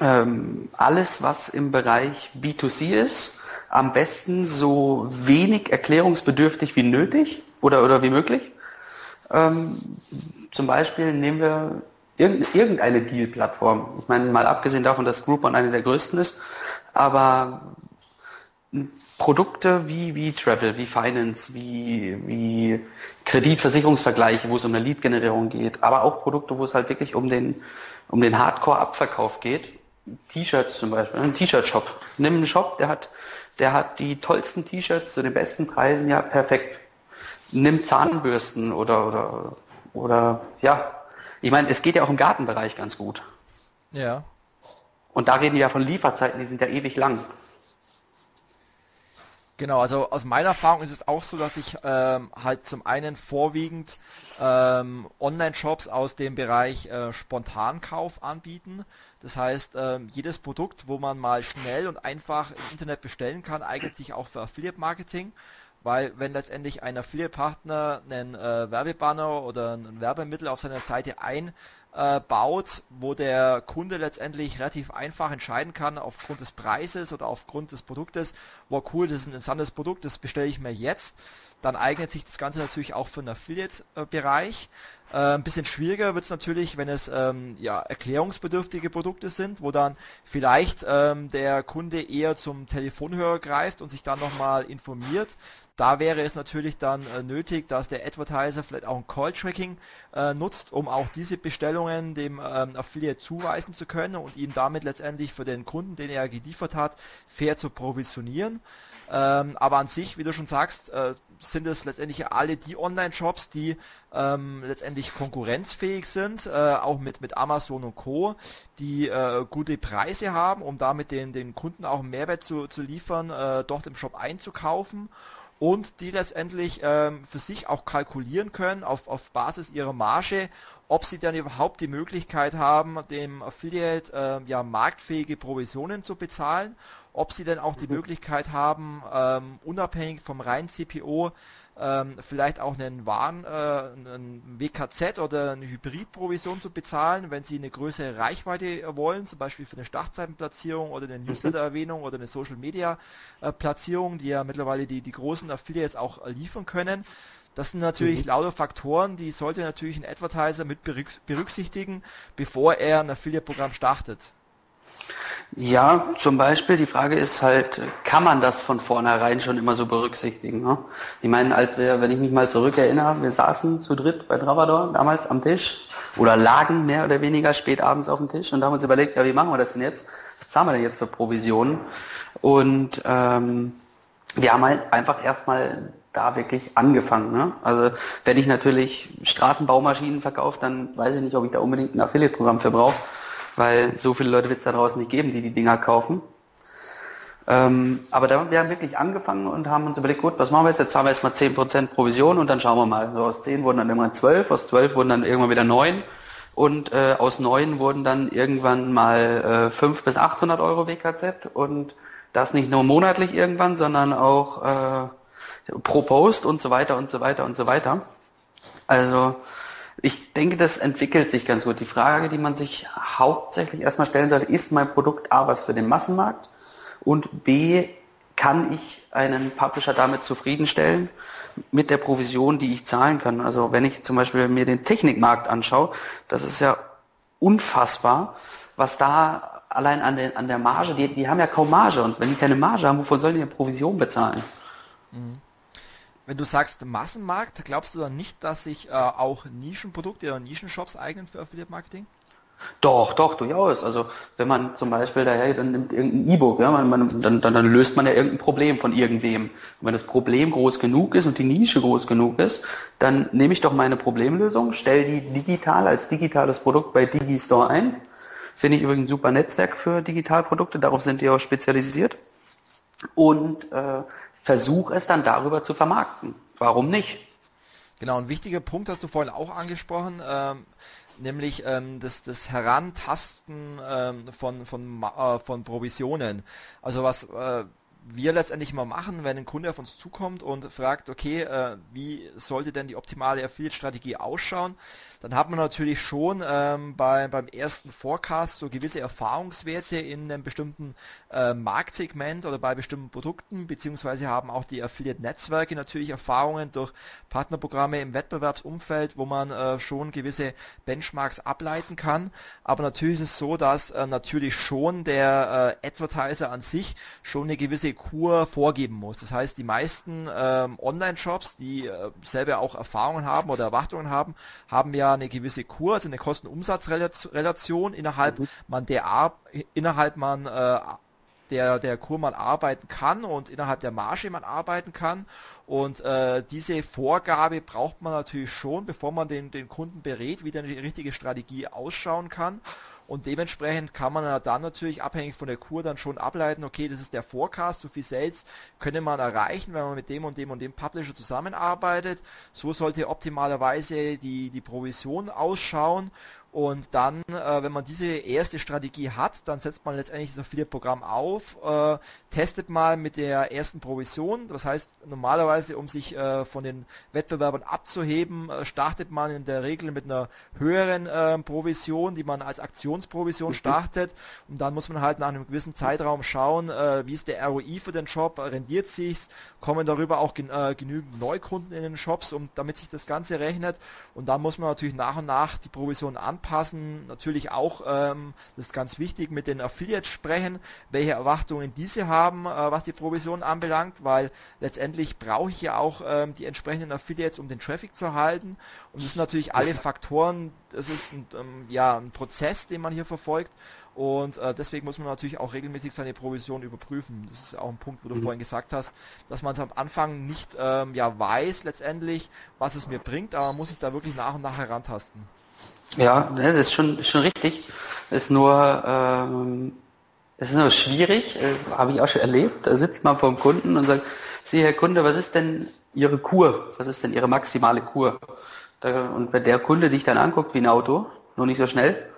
Ähm, alles, was im Bereich B2C ist, am besten so wenig erklärungsbedürftig wie nötig oder, oder wie möglich. Ähm, zum Beispiel nehmen wir irgendeine Deal-Plattform. Ich meine, mal abgesehen davon, dass Groupon eine der größten ist, aber Produkte wie, wie Travel, wie Finance, wie, wie Kreditversicherungsvergleiche, wo es um eine Lead-Generierung geht, aber auch Produkte, wo es halt wirklich um den, um den Hardcore-Abverkauf geht. T-Shirts zum Beispiel, ein T-Shirt-Shop. Nimm einen Shop, der hat, der hat die tollsten T-Shirts zu den besten Preisen, ja, perfekt. Nimm Zahnbürsten oder, oder, oder, ja. Ich meine, es geht ja auch im Gartenbereich ganz gut. Ja. Und da reden wir ja von Lieferzeiten, die sind ja ewig lang. Genau, also aus meiner Erfahrung ist es auch so, dass ich ähm, halt zum einen vorwiegend ähm, Online-Shops aus dem Bereich äh, Spontankauf anbieten. Das heißt, ähm, jedes Produkt, wo man mal schnell und einfach im Internet bestellen kann, eignet sich auch für Affiliate-Marketing. Weil wenn letztendlich ein Affiliate-Partner einen äh, Werbebanner oder ein Werbemittel auf seiner Seite ein äh, baut, wo der Kunde letztendlich relativ einfach entscheiden kann aufgrund des Preises oder aufgrund des Produktes, wow cool, das ist ein interessantes Produkt, das bestelle ich mir jetzt, dann eignet sich das Ganze natürlich auch für den Affiliate-Bereich. Äh, ein bisschen schwieriger wird es natürlich, wenn es ähm, ja, erklärungsbedürftige Produkte sind, wo dann vielleicht ähm, der Kunde eher zum Telefonhörer greift und sich dann nochmal informiert. Da wäre es natürlich dann äh, nötig, dass der Advertiser vielleicht auch ein Call-Tracking äh, nutzt, um auch diese Bestellungen dem ähm, Affiliate zuweisen zu können und ihm damit letztendlich für den Kunden, den er geliefert hat, fair zu provisionieren. Ähm, aber an sich, wie du schon sagst, äh, sind es letztendlich alle die Online-Shops, die ähm, letztendlich konkurrenzfähig sind, äh, auch mit, mit Amazon und Co., die äh, gute Preise haben, um damit den, den Kunden auch einen Mehrwert zu, zu liefern, äh, dort im Shop einzukaufen und die letztendlich ähm, für sich auch kalkulieren können auf, auf Basis ihrer Marge, ob sie dann überhaupt die Möglichkeit haben, dem Affiliate äh, ja marktfähige Provisionen zu bezahlen, ob sie dann auch die mhm. Möglichkeit haben, ähm, unabhängig vom reinen CPO ähm, vielleicht auch einen Waren, äh, einen WKZ oder eine Hybridprovision zu bezahlen, wenn sie eine größere Reichweite wollen, zum Beispiel für eine Startseitenplatzierung oder eine mhm. Newsletter-Erwähnung oder eine Social-Media-Platzierung, die ja mittlerweile die, die großen Affiliates auch liefern können. Das sind natürlich mhm. lauter Faktoren, die sollte natürlich ein Advertiser mit berücksichtigen, bevor er ein Affiliate-Programm startet. Ja, zum Beispiel die Frage ist halt, kann man das von vornherein schon immer so berücksichtigen? Ne? Ich meine, als wir, wenn ich mich mal zurückerinnere, wir saßen zu dritt bei Travador damals am Tisch oder lagen mehr oder weniger spät abends auf dem Tisch und haben uns überlegt, ja, wie machen wir das denn jetzt? Was zahlen wir denn jetzt für Provisionen? Und ähm, wir haben halt einfach erstmal da wirklich angefangen. Ne? Also wenn ich natürlich Straßenbaumaschinen verkaufe, dann weiß ich nicht, ob ich da unbedingt ein Affiliate-Programm für brauche weil so viele Leute wird es da draußen nicht geben, die die Dinger kaufen. Ähm, aber da, wir haben wirklich angefangen und haben uns überlegt, gut, was machen wir jetzt? Jetzt zahlen wir erstmal 10% Provision und dann schauen wir mal. So aus 10 wurden dann irgendwann 12, aus 12 wurden dann irgendwann wieder 9 und äh, aus 9 wurden dann irgendwann mal äh, 5 bis 800 Euro WKZ und das nicht nur monatlich irgendwann, sondern auch äh, pro Post und so weiter und so weiter und so weiter. Also ich denke, das entwickelt sich ganz gut. Die Frage, die man sich hauptsächlich erstmal stellen sollte, ist mein Produkt A was für den Massenmarkt und B, kann ich einen Publisher damit zufriedenstellen mit der Provision, die ich zahlen kann. Also wenn ich zum Beispiel mir den Technikmarkt anschaue, das ist ja unfassbar, was da allein an, den, an der Marge, die, die haben ja kaum Marge und wenn die keine Marge haben, wovon sollen die eine Provision bezahlen? Mhm. Wenn du sagst Massenmarkt, glaubst du dann nicht, dass sich äh, auch Nischenprodukte oder Nischenshops eignen für Affiliate Marketing? Doch, doch, durchaus. Also wenn man zum Beispiel daher dann nimmt irgendein E-Book, ja, man, man, dann, dann, dann löst man ja irgendein Problem von irgendwem. Und wenn das Problem groß genug ist und die Nische groß genug ist, dann nehme ich doch meine Problemlösung, stelle die digital als digitales Produkt bei Digistore ein. Finde ich übrigens ein super Netzwerk für Digitalprodukte, darauf sind die auch spezialisiert. Und äh, versuch es dann darüber zu vermarkten. Warum nicht? Genau, ein wichtiger Punkt hast du vorhin auch angesprochen, ähm, nämlich ähm, das, das Herantasten ähm, von, von, äh, von Provisionen. Also was, äh, wir letztendlich mal machen, wenn ein Kunde auf uns zukommt und fragt, okay, äh, wie sollte denn die optimale Affiliate-Strategie ausschauen, dann hat man natürlich schon ähm, bei, beim ersten Forecast so gewisse Erfahrungswerte in einem bestimmten äh, Marktsegment oder bei bestimmten Produkten, beziehungsweise haben auch die Affiliate-Netzwerke natürlich Erfahrungen durch Partnerprogramme im Wettbewerbsumfeld, wo man äh, schon gewisse Benchmarks ableiten kann. Aber natürlich ist es so, dass äh, natürlich schon der äh, Advertiser an sich schon eine gewisse Kur vorgeben muss. Das heißt, die meisten ähm, Online-Shops, die äh, selber auch Erfahrungen haben oder Erwartungen haben, haben ja eine gewisse Kur, also eine Kosten-Umsatz-Relation, innerhalb mhm. man der Ar innerhalb man äh, der, der Kur man arbeiten kann und innerhalb der Marge man arbeiten kann. Und äh, diese Vorgabe braucht man natürlich schon, bevor man den, den Kunden berät, wie denn die richtige Strategie ausschauen kann. Und dementsprechend kann man dann natürlich abhängig von der Kur dann schon ableiten, okay, das ist der Forecast, so viel Sales könne man erreichen, wenn man mit dem und dem und dem Publisher zusammenarbeitet. So sollte optimalerweise die, die Provision ausschauen und dann, äh, wenn man diese erste Strategie hat, dann setzt man letztendlich das Affiliate-Programm auf, äh, testet mal mit der ersten Provision. Das heißt, normalerweise, um sich äh, von den Wettbewerbern abzuheben, äh, startet man in der Regel mit einer höheren äh, Provision, die man als Aktionsprovision mhm. startet. Und dann muss man halt nach einem gewissen Zeitraum schauen, äh, wie ist der ROI für den Shop, rendiert sich's, kommen darüber auch gen genügend Neukunden in den Shops, um damit sich das Ganze rechnet. Und dann muss man natürlich nach und nach die Provision anpassen anpassen. Natürlich auch, ähm, das ist ganz wichtig, mit den Affiliates sprechen, welche Erwartungen diese haben, äh, was die Provision anbelangt, weil letztendlich brauche ich ja auch ähm, die entsprechenden Affiliates, um den Traffic zu halten. Und das sind natürlich alle Faktoren, das ist ein, ähm, ja, ein Prozess, den man hier verfolgt. Und äh, deswegen muss man natürlich auch regelmäßig seine Provision überprüfen. Das ist auch ein Punkt, wo du mhm. vorhin gesagt hast, dass man es am Anfang nicht ähm, ja weiß letztendlich, was es mir bringt, aber man muss sich da wirklich nach und nach herantasten. Ja, ne, das ist schon, schon richtig. Ist nur, ähm, es ist nur schwierig, äh, habe ich auch schon erlebt. Da sitzt man vor dem Kunden und sagt, Sie, Herr Kunde, was ist denn Ihre Kur? Was ist denn Ihre maximale Kur? Da, und wenn der Kunde dich dann anguckt wie ein Auto, nur nicht so schnell,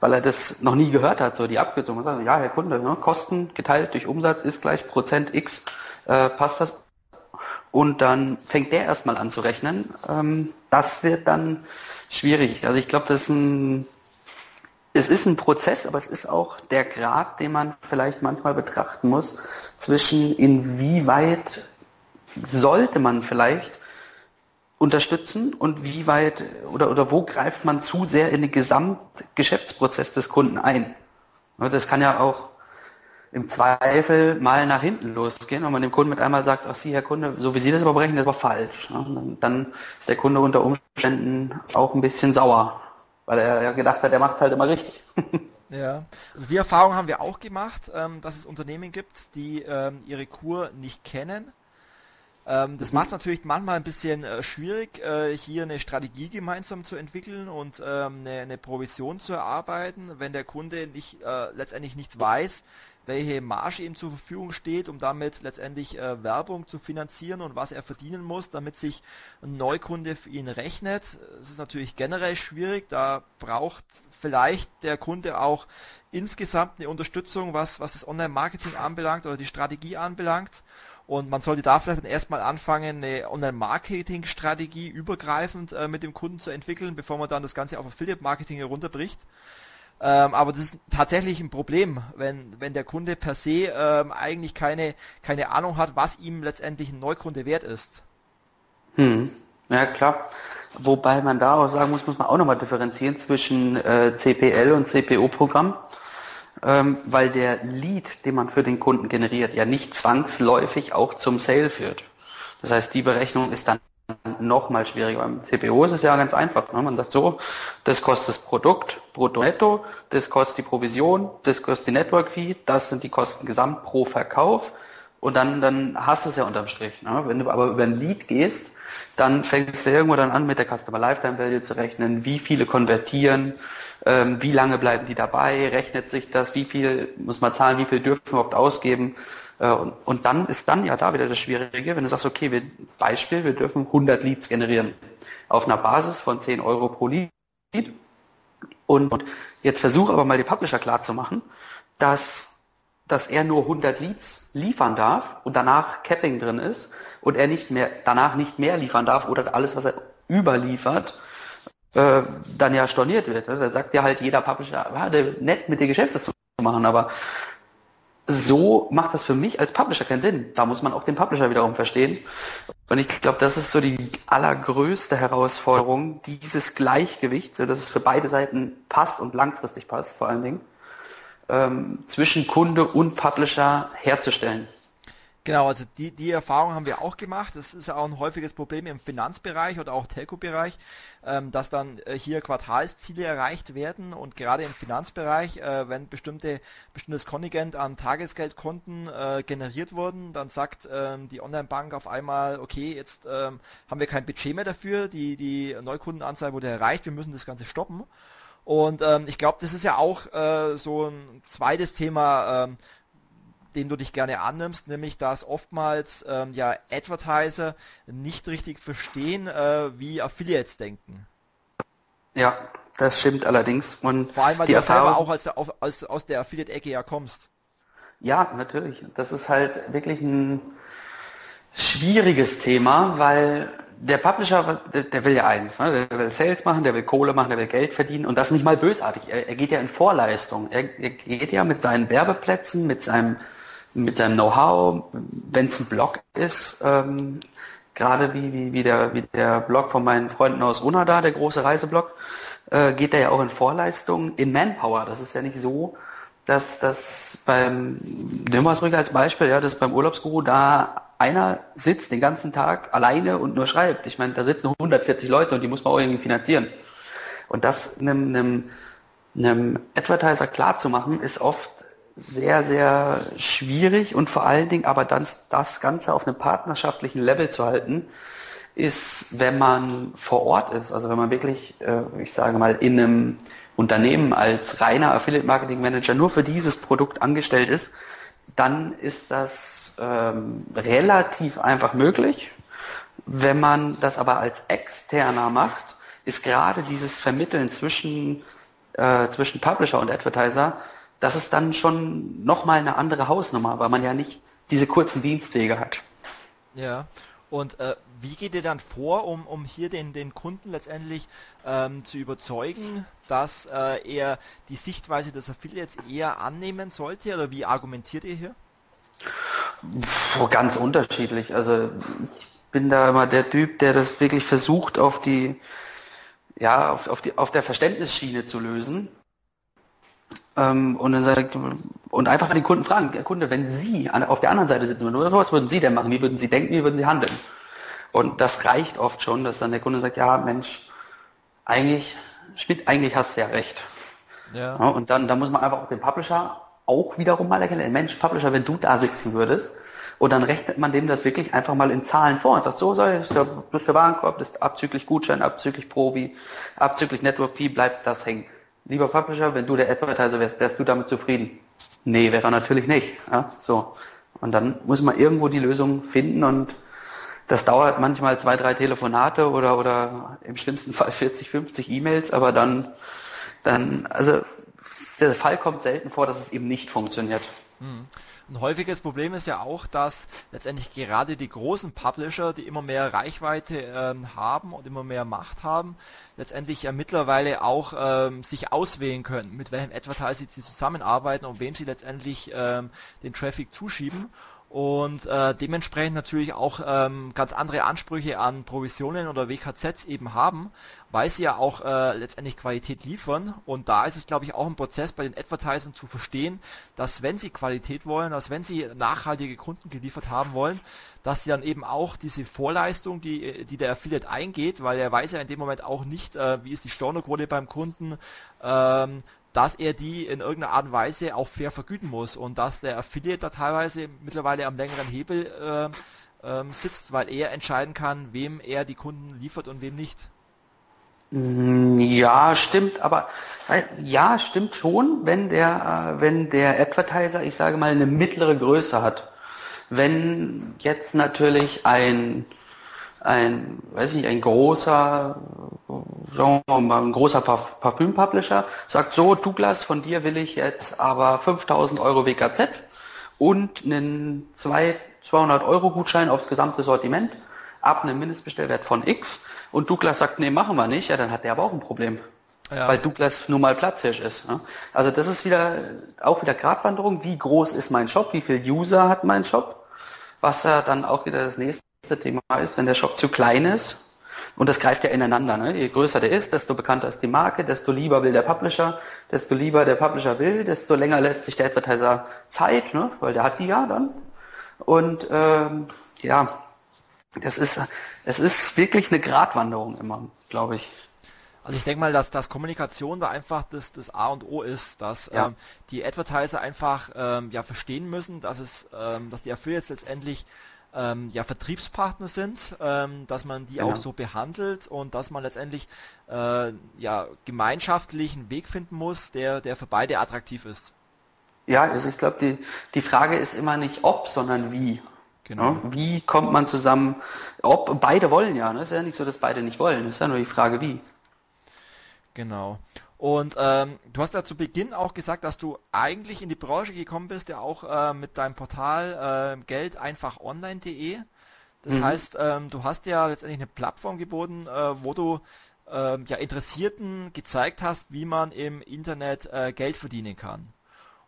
weil er das noch nie gehört hat, so die Abkürzung, und sagt, ja, Herr Kunde, ne, Kosten geteilt durch Umsatz ist gleich Prozent X, äh, passt das? Und dann fängt der erstmal an zu rechnen. Ähm, das wird dann schwierig. Also ich glaube, das ist ein, es ist ein Prozess, aber es ist auch der Grad, den man vielleicht manchmal betrachten muss, zwischen inwieweit sollte man vielleicht unterstützen und wie weit oder, oder wo greift man zu sehr in den Gesamtgeschäftsprozess des Kunden ein. Das kann ja auch im Zweifel mal nach hinten losgehen, wenn man dem Kunden mit einmal sagt, ach Sie, Herr Kunde, so wie Sie das überbrechen, das war falsch. Dann, dann ist der Kunde unter Umständen auch ein bisschen sauer, weil er ja gedacht hat, er macht es halt immer richtig. Ja, also die Erfahrung haben wir auch gemacht, ähm, dass es Unternehmen gibt, die ähm, ihre Kur nicht kennen. Ähm, das mhm. macht es natürlich manchmal ein bisschen äh, schwierig, äh, hier eine Strategie gemeinsam zu entwickeln und eine, eine, Provision zu erarbeiten, wenn der Kunde nicht äh, letztendlich nicht weiß, welche Marge ihm zur Verfügung steht, um damit letztendlich äh, Werbung zu finanzieren und was er verdienen muss, damit sich ein Neukunde für ihn rechnet. Es ist natürlich generell schwierig, da braucht vielleicht der Kunde auch insgesamt eine Unterstützung, was, was das Online-Marketing anbelangt oder die Strategie anbelangt. Und man sollte da vielleicht erstmal anfangen, eine Online-Marketing-Strategie übergreifend äh, mit dem Kunden zu entwickeln, bevor man dann das Ganze auf Affiliate-Marketing herunterbricht. Ähm, aber das ist tatsächlich ein Problem, wenn, wenn der Kunde per se ähm, eigentlich keine, keine Ahnung hat, was ihm letztendlich ein Neukunde wert ist. Hm. Ja, klar. Wobei man da auch sagen muss, muss man auch nochmal differenzieren zwischen äh, CPL und CPO-Programm, ähm, weil der Lead, den man für den Kunden generiert, ja nicht zwangsläufig auch zum Sale führt. Das heißt, die Berechnung ist dann noch mal schwieriger. Beim CPO ist es ja ganz einfach. Ne? Man sagt so, das kostet das Produkt brutto netto, das kostet die Provision, das kostet die Network Fee, das sind die Kosten gesamt pro Verkauf und dann, dann hast du es ja unterm Strich. Ne? Wenn du aber über ein Lead gehst, dann fängst du irgendwo dann an mit der Customer Lifetime Value zu rechnen, wie viele konvertieren, ähm, wie lange bleiben die dabei, rechnet sich das, wie viel muss man zahlen, wie viel dürfen wir überhaupt ausgeben und, und dann ist dann ja da wieder das Schwierige, wenn du sagst, okay, wir, Beispiel, wir dürfen 100 Leads generieren auf einer Basis von 10 Euro pro Lead. Und, und jetzt versuche aber mal die Publisher klar zu machen, dass dass er nur 100 Leads liefern darf und danach Capping drin ist und er nicht mehr, danach nicht mehr liefern darf oder alles, was er überliefert, äh, dann ja storniert wird. Ne? Da sagt ja halt jeder Publisher, ja, nett mit dir Geschäfte zu machen, aber so macht das für mich als Publisher keinen Sinn. Da muss man auch den Publisher wiederum verstehen. Und ich glaube, das ist so die allergrößte Herausforderung, dieses Gleichgewicht, so dass es für beide Seiten passt und langfristig passt, vor allen Dingen, ähm, zwischen Kunde und Publisher herzustellen. Genau, also die, die Erfahrung haben wir auch gemacht. Das ist auch ein häufiges Problem im Finanzbereich oder auch Telco-Bereich, ähm, dass dann äh, hier Quartalsziele erreicht werden und gerade im Finanzbereich, äh, wenn bestimmte bestimmtes Kontingent an Tagesgeldkonten äh, generiert wurden, dann sagt ähm, die Online-Bank auf einmal, okay, jetzt ähm, haben wir kein Budget mehr dafür, die, die Neukundenanzahl wurde erreicht, wir müssen das Ganze stoppen. Und ähm, ich glaube, das ist ja auch äh, so ein zweites Thema, ähm, den du dich gerne annimmst, nämlich dass oftmals ähm, ja Advertiser nicht richtig verstehen, äh, wie Affiliates denken. Ja, das stimmt allerdings. Und Vor allem, weil du Erfahrung... auch aus der, aus, aus der Affiliate-Ecke ja kommst. Ja, natürlich. Das ist halt wirklich ein schwieriges Thema, weil der Publisher, der, der will ja eins, ne? der will Sales machen, der will Kohle machen, der will Geld verdienen und das nicht mal bösartig. Er, er geht ja in Vorleistung. Er, er, geht ja mit seinen Werbeplätzen, mit seinem mit seinem Know-how, wenn es ein Blog ist, ähm, gerade wie, wie, wie, der, wie der Blog von meinen Freunden aus Unada, der große Reiseblog, äh, geht er ja auch in Vorleistungen, in Manpower. Das ist ja nicht so, dass das beim, nehmen wir es ruhig als Beispiel, ja, dass beim Urlaubsguru da einer sitzt den ganzen Tag alleine und nur schreibt. Ich meine, da sitzen 140 Leute und die muss man auch irgendwie finanzieren. Und das einem, einem, einem Advertiser klar zu machen, ist oft sehr, sehr schwierig und vor allen Dingen aber dann das Ganze auf einem partnerschaftlichen Level zu halten, ist, wenn man vor Ort ist, also wenn man wirklich, äh, ich sage mal, in einem Unternehmen als reiner Affiliate Marketing Manager nur für dieses Produkt angestellt ist, dann ist das ähm, relativ einfach möglich. Wenn man das aber als externer macht, ist gerade dieses Vermitteln zwischen, äh, zwischen Publisher und Advertiser das ist dann schon nochmal eine andere Hausnummer, weil man ja nicht diese kurzen Dienstwege hat. Ja, und äh, wie geht ihr dann vor, um, um hier den, den Kunden letztendlich ähm, zu überzeugen, dass äh, er die Sichtweise des Affiliates eher annehmen sollte oder wie argumentiert ihr hier? Oh, ganz unterschiedlich. Also ich bin da immer der Typ, der das wirklich versucht auf die ja, auf, auf, die, auf der Verständnisschiene zu lösen ähm, und dann sagt, und einfach mal den Kunden fragen, der Kunde, wenn Sie auf der anderen Seite sitzen würden, was würden Sie denn machen? Wie würden Sie denken? Wie würden Sie handeln? Und das reicht oft schon, dass dann der Kunde sagt, ja, Mensch, eigentlich, Schmidt, eigentlich hast du ja recht. Ja. ja und dann, dann muss man einfach auch den Publisher auch wiederum mal erkennen, Mensch, Publisher, wenn du da sitzen würdest, und dann rechnet man dem das wirklich einfach mal in Zahlen vor und sagt, so soll es, das ist der Warenkorb, das ist abzüglich Gutschein, abzüglich Provi, abzüglich Network Fee, bleibt das hängen lieber Publisher, wenn du der Advertiser wärst, wärst du damit zufrieden? Nee, wäre natürlich nicht. Ja, so. Und dann muss man irgendwo die Lösung finden und das dauert manchmal zwei, drei Telefonate oder, oder im schlimmsten Fall 40, 50 E-Mails, aber dann, dann, also der Fall kommt selten vor, dass es eben nicht funktioniert. Hm. Ein häufiges Problem ist ja auch, dass letztendlich gerade die großen Publisher, die immer mehr Reichweite ähm, haben und immer mehr Macht haben, letztendlich ja mittlerweile auch ähm, sich auswählen können, mit welchem Advertiser sie zusammenarbeiten und wem sie letztendlich ähm, den Traffic zuschieben und äh, dementsprechend natürlich auch ähm, ganz andere Ansprüche an Provisionen oder WKZs eben haben, weil sie ja auch äh, letztendlich Qualität liefern. Und da ist es glaube ich auch ein Prozess bei den Advertisern zu verstehen, dass wenn sie Qualität wollen, dass wenn sie nachhaltige Kunden geliefert haben wollen, dass sie dann eben auch diese Vorleistung, die, die der Affiliate eingeht, weil er weiß ja in dem Moment auch nicht, äh, wie ist die Stornoquote beim Kunden, ähm, dass er die in irgendeiner Art und Weise auch fair vergüten muss und dass der Affiliate da teilweise mittlerweile am längeren Hebel äh, äh, sitzt, weil er entscheiden kann, wem er die Kunden liefert und wem nicht. Mm, ja, stimmt, aber äh, ja, stimmt schon, wenn der, äh, wenn der Advertiser, ich sage mal, eine mittlere Größe hat. Wenn jetzt natürlich ein ein, weiß nicht, ein großer, sagen wir mal, ein großer Parfüm-Publisher sagt so, Douglas, von dir will ich jetzt aber 5000 Euro WKZ und einen 200 Euro Gutschein aufs gesamte Sortiment ab einem Mindestbestellwert von X und Douglas sagt, nee, machen wir nicht, ja, dann hat der aber auch ein Problem. Ja. Weil Douglas nun mal Platzhirsch ist. Ne? Also das ist wieder auch wieder Gratwanderung. Wie groß ist mein Shop? Wie viel User hat mein Shop? Was ja dann auch wieder das nächste Thema ist, wenn der Shop zu klein ist. Und das greift ja ineinander. Ne? Je größer der ist, desto bekannter ist die Marke, desto lieber will der Publisher, desto lieber der Publisher will, desto länger lässt sich der Advertiser Zeit, ne? weil der hat die ja dann. Und ähm, ja, das ist, es ist wirklich eine Gratwanderung immer, glaube ich. Also ich denke mal, dass, dass Kommunikation da einfach das, das A und O ist, dass ja. ähm, die Advertiser einfach ähm, ja verstehen müssen, dass es, ähm, dass die Affiliates letztendlich ähm, ja Vertriebspartner sind, ähm, dass man die genau. auch so behandelt und dass man letztendlich äh, ja gemeinschaftlich einen Weg finden muss, der der für beide attraktiv ist. Ja, also ich glaube, die, die Frage ist immer nicht ob, sondern wie. Genau. Wie kommt man zusammen? Ob beide wollen ja, ne? Ist ja nicht so, dass beide nicht wollen. Ist ja nur die Frage, wie. Genau. Und ähm, du hast ja zu Beginn auch gesagt, dass du eigentlich in die Branche gekommen bist, ja auch äh, mit deinem Portal äh, Geld einfach online.de. Das mhm. heißt, ähm, du hast ja letztendlich eine Plattform geboten, äh, wo du ähm, ja Interessierten gezeigt hast, wie man im Internet äh, Geld verdienen kann.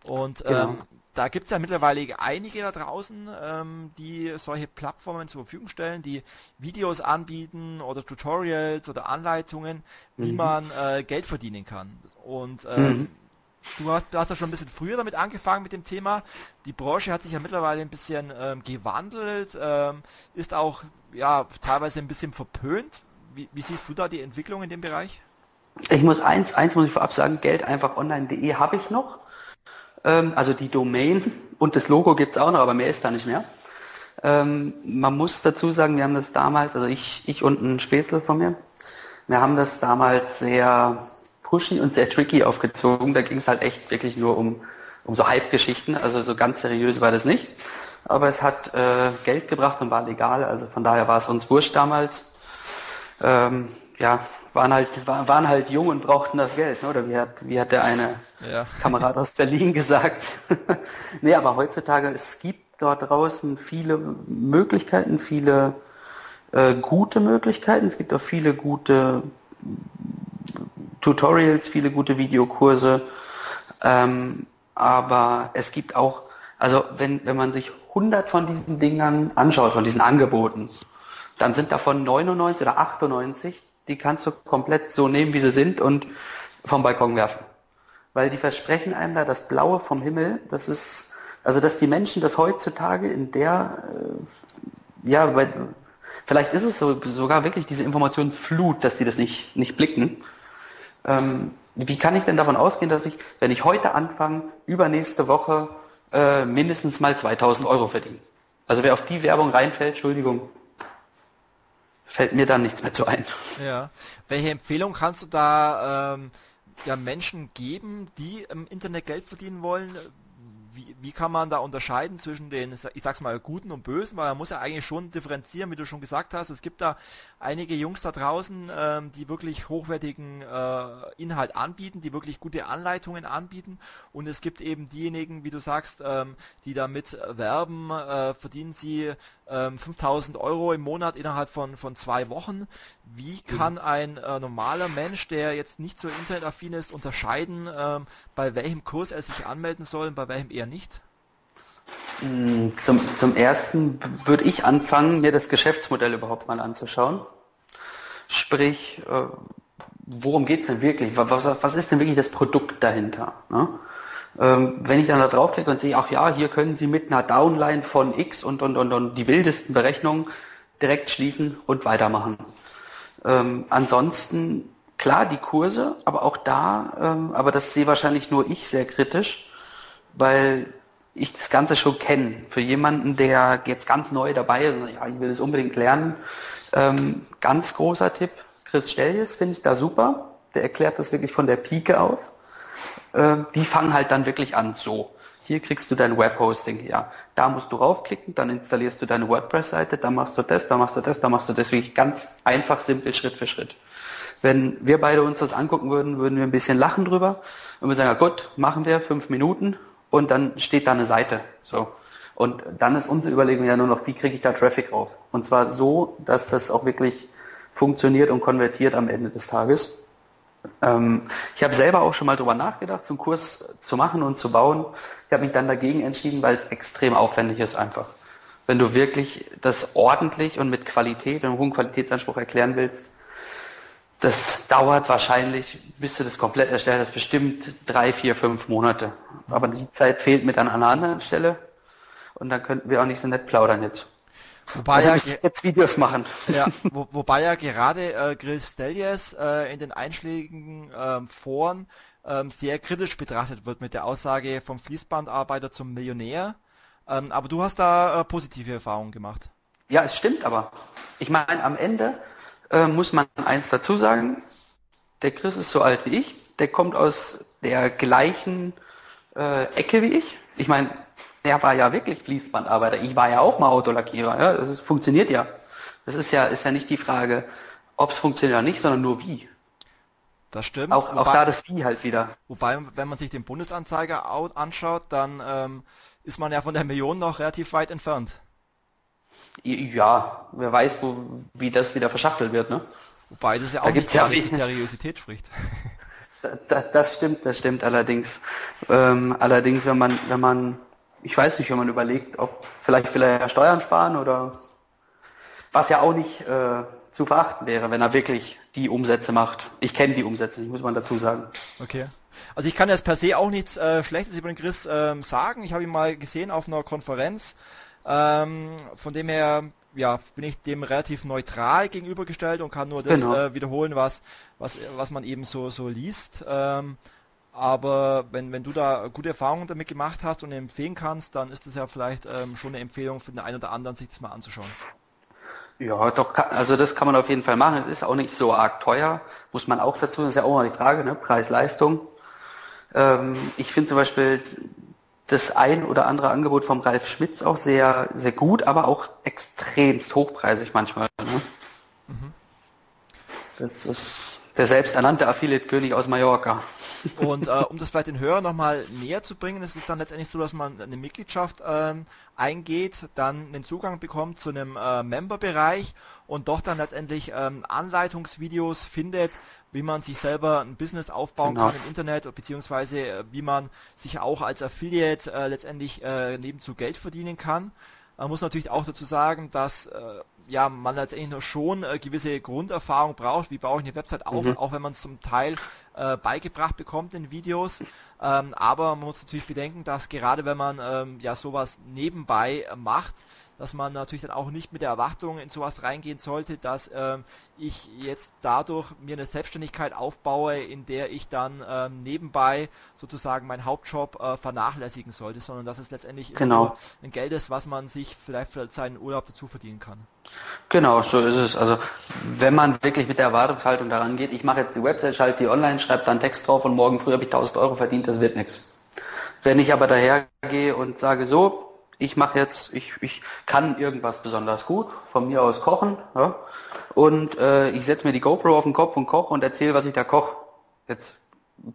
Und genau. ähm, da gibt es ja mittlerweile einige da draußen, ähm, die solche Plattformen zur Verfügung stellen, die Videos anbieten oder Tutorials oder Anleitungen, wie mhm. man äh, Geld verdienen kann. Und ähm, mhm. du, hast, du hast ja schon ein bisschen früher damit angefangen mit dem Thema. Die Branche hat sich ja mittlerweile ein bisschen ähm, gewandelt, ähm, ist auch ja teilweise ein bisschen verpönt. Wie, wie siehst du da die Entwicklung in dem Bereich? Ich muss eins, eins muss ich vorab sagen, Geld einfach online.de habe ich noch. Ähm, also die Domain und das Logo gibt's auch noch, aber mehr ist da nicht mehr. Ähm, man muss dazu sagen, wir haben das damals, also ich, ich und ein Spätzle von mir, wir haben das damals sehr pushy und sehr tricky aufgezogen. Da ging es halt echt wirklich nur um, um so Hype-Geschichten, also so ganz seriös war das nicht. Aber es hat äh, Geld gebracht und war legal, also von daher war es uns wurscht damals. Ähm, ja, waren halt, waren halt jung und brauchten das Geld, ne? oder wie hat, wie hat der eine ja. Kamerad aus Berlin gesagt. nee, aber heutzutage, es gibt dort draußen viele Möglichkeiten, viele äh, gute Möglichkeiten. Es gibt auch viele gute Tutorials, viele gute Videokurse. Ähm, aber es gibt auch, also wenn, wenn man sich 100 von diesen Dingern anschaut, von diesen Angeboten, dann sind davon 99 oder 98 die kannst du komplett so nehmen, wie sie sind und vom Balkon werfen. Weil die versprechen einem da das Blaue vom Himmel, das ist, also dass die Menschen das heutzutage in der, äh, ja, weil, vielleicht ist es so, sogar wirklich diese Informationsflut, dass sie das nicht, nicht blicken. Ähm, wie kann ich denn davon ausgehen, dass ich, wenn ich heute anfange, übernächste Woche äh, mindestens mal 2000 Euro verdiene? Also wer auf die Werbung reinfällt, Entschuldigung, fällt mir dann nichts mehr zu ein. Ja. Welche Empfehlung kannst du da ähm, ja, Menschen geben, die im Internet Geld verdienen wollen? wie, wie kann man da unterscheiden zwischen den, ich sag's mal, guten und bösen, weil man muss ja eigentlich schon differenzieren, wie du schon gesagt hast. Es gibt da einige Jungs da draußen, ähm, die wirklich hochwertigen äh, Inhalt anbieten, die wirklich gute Anleitungen anbieten und es gibt eben diejenigen, wie du sagst, ähm, die damit werben, äh, verdienen sie ähm, 5000 Euro im Monat innerhalb von, von zwei Wochen. Wie kann ein äh, normaler Mensch, der jetzt nicht so internetaffin ist, unterscheiden, ähm, bei welchem Kurs er sich anmelden soll und bei welchem eher nicht? Mm, zum, zum ersten würde ich anfangen, mir das Geschäftsmodell überhaupt mal anzuschauen. Sprich, äh, worum geht es denn wirklich? Was, was, ist denn wirklich das Produkt dahinter? Ne? Ähm, wenn ich dann da draufklicke und sehe, ach ja, hier können Sie mit einer Downline von X und, und, und, und die wildesten Berechnungen direkt schließen und weitermachen. Ähm, ansonsten, klar, die Kurse, aber auch da, ähm, aber das sehe wahrscheinlich nur ich sehr kritisch, weil ich das Ganze schon kenne. Für jemanden, der jetzt ganz neu dabei ist, ja, ich will das unbedingt lernen, ähm, ganz großer Tipp, Chris Stelljes finde ich da super. Der erklärt das wirklich von der Pike auf. Ähm, die fangen halt dann wirklich an so. Hier kriegst du dein Webhosting, ja. Da musst du raufklicken, dann installierst du deine WordPress-Seite, dann machst du das, dann machst du das, dann machst du das wirklich ganz einfach, simpel, Schritt für Schritt. Wenn wir beide uns das angucken würden, würden wir ein bisschen lachen drüber und wir sagen, ja gut, machen wir fünf Minuten und dann steht da eine Seite. So. Und dann ist unsere Überlegung ja nur noch, wie kriege ich da Traffic auf? Und zwar so, dass das auch wirklich funktioniert und konvertiert am Ende des Tages. Ähm, ich habe selber auch schon mal drüber nachgedacht, so einen Kurs zu machen und zu bauen. Ich habe mich dann dagegen entschieden, weil es extrem aufwendig ist einfach. Wenn du wirklich das ordentlich und mit Qualität, einem hohen Qualitätsanspruch erklären willst, das dauert wahrscheinlich, bis du das komplett erstellt hast, bestimmt drei, vier, fünf Monate. Aber die Zeit fehlt mir dann an einer anderen Stelle. Und dann könnten wir auch nicht so nett plaudern jetzt. Wobei also ja, jetzt Videos machen. Ja, wo, wobei ja gerade äh, Grill Stellies äh, in den einschlägigen ähm, Foren ähm, sehr kritisch betrachtet wird mit der Aussage vom Fließbandarbeiter zum Millionär. Ähm, aber du hast da äh, positive Erfahrungen gemacht. Ja, es stimmt aber. Ich meine, am Ende äh, muss man eins dazu sagen. Der Chris ist so alt wie ich. Der kommt aus der gleichen äh, Ecke wie ich. Ich meine, der war ja wirklich Fließbandarbeiter. Ich war ja auch mal Autolackierer. Ja? Das funktioniert ja. Das ist ja, ist ja nicht die Frage, ob es funktioniert oder nicht, sondern nur wie. Das stimmt. Auch, wobei, auch da das Wie halt wieder. Wobei, wenn man sich den Bundesanzeiger anschaut, dann ähm, ist man ja von der Million noch relativ weit entfernt. Ja, wer weiß, wo, wie das wieder verschachtelt wird, ne? Wobei das ja auch da nicht ja die Seriosität spricht. Das, das stimmt, das stimmt allerdings. Ähm, allerdings, wenn man, wenn man ich weiß nicht, wenn man überlegt, ob vielleicht will er ja Steuern sparen oder was ja auch nicht äh, zu verachten wäre, wenn er wirklich die Umsätze macht. Ich kenne die Umsätze nicht, muss man dazu sagen. Okay. Also ich kann jetzt per se auch nichts äh, Schlechtes über den Chris ähm, sagen. Ich habe ihn mal gesehen auf einer Konferenz. Ähm, von dem her ja, bin ich dem relativ neutral gegenübergestellt und kann nur das genau. äh, wiederholen, was, was, was man eben so, so liest. Ähm, aber wenn, wenn du da gute Erfahrungen damit gemacht hast und empfehlen kannst, dann ist das ja vielleicht ähm, schon eine Empfehlung für den einen oder anderen, sich das mal anzuschauen. Ja, doch, also das kann man auf jeden Fall machen. Es ist auch nicht so arg teuer, muss man auch dazu, das ist ja auch mal die Frage, ne? Preis-Leistung. Ähm, ich finde zum Beispiel das ein oder andere Angebot vom Ralf Schmitz auch sehr, sehr gut, aber auch extremst hochpreisig manchmal. Ne? Mhm. Das ist der selbsternannte Affiliate-König aus Mallorca. Und äh, um das vielleicht den Hörer nochmal näher zu bringen, ist es dann letztendlich so, dass man eine Mitgliedschaft ähm, eingeht, dann den Zugang bekommt zu einem äh, Member-Bereich und doch dann letztendlich ähm, Anleitungsvideos findet, wie man sich selber ein Business aufbauen genau. kann im Internet, beziehungsweise äh, wie man sich auch als Affiliate äh, letztendlich äh, nebenzu Geld verdienen kann. Man muss natürlich auch dazu sagen, dass äh, ja, man letztendlich nur schon äh, gewisse Grunderfahrung braucht, wie baue ich eine Website auf, mhm. auch wenn man es zum Teil äh, beigebracht bekommt in Videos. Ähm, aber man muss natürlich bedenken, dass gerade wenn man ähm, ja sowas nebenbei äh, macht, dass man natürlich dann auch nicht mit der Erwartung in sowas reingehen sollte, dass ähm, ich jetzt dadurch mir eine Selbstständigkeit aufbaue, in der ich dann ähm, nebenbei sozusagen meinen Hauptjob äh, vernachlässigen sollte, sondern dass es letztendlich genau. ein Geld ist, was man sich vielleicht für seinen Urlaub dazu verdienen kann. Genau, so ist es. Also wenn man wirklich mit der Erwartungshaltung daran geht, ich mache jetzt die Website, schalte die online, schreibe dann Text drauf und morgen früh habe ich 1000 Euro verdient, das wird nichts. Wenn ich aber dahergehe und sage so, ich mache jetzt, ich, ich kann irgendwas besonders gut, von mir aus kochen, ja, und äh, ich setze mir die GoPro auf den Kopf und koche und erzähle, was ich da koche. Jetzt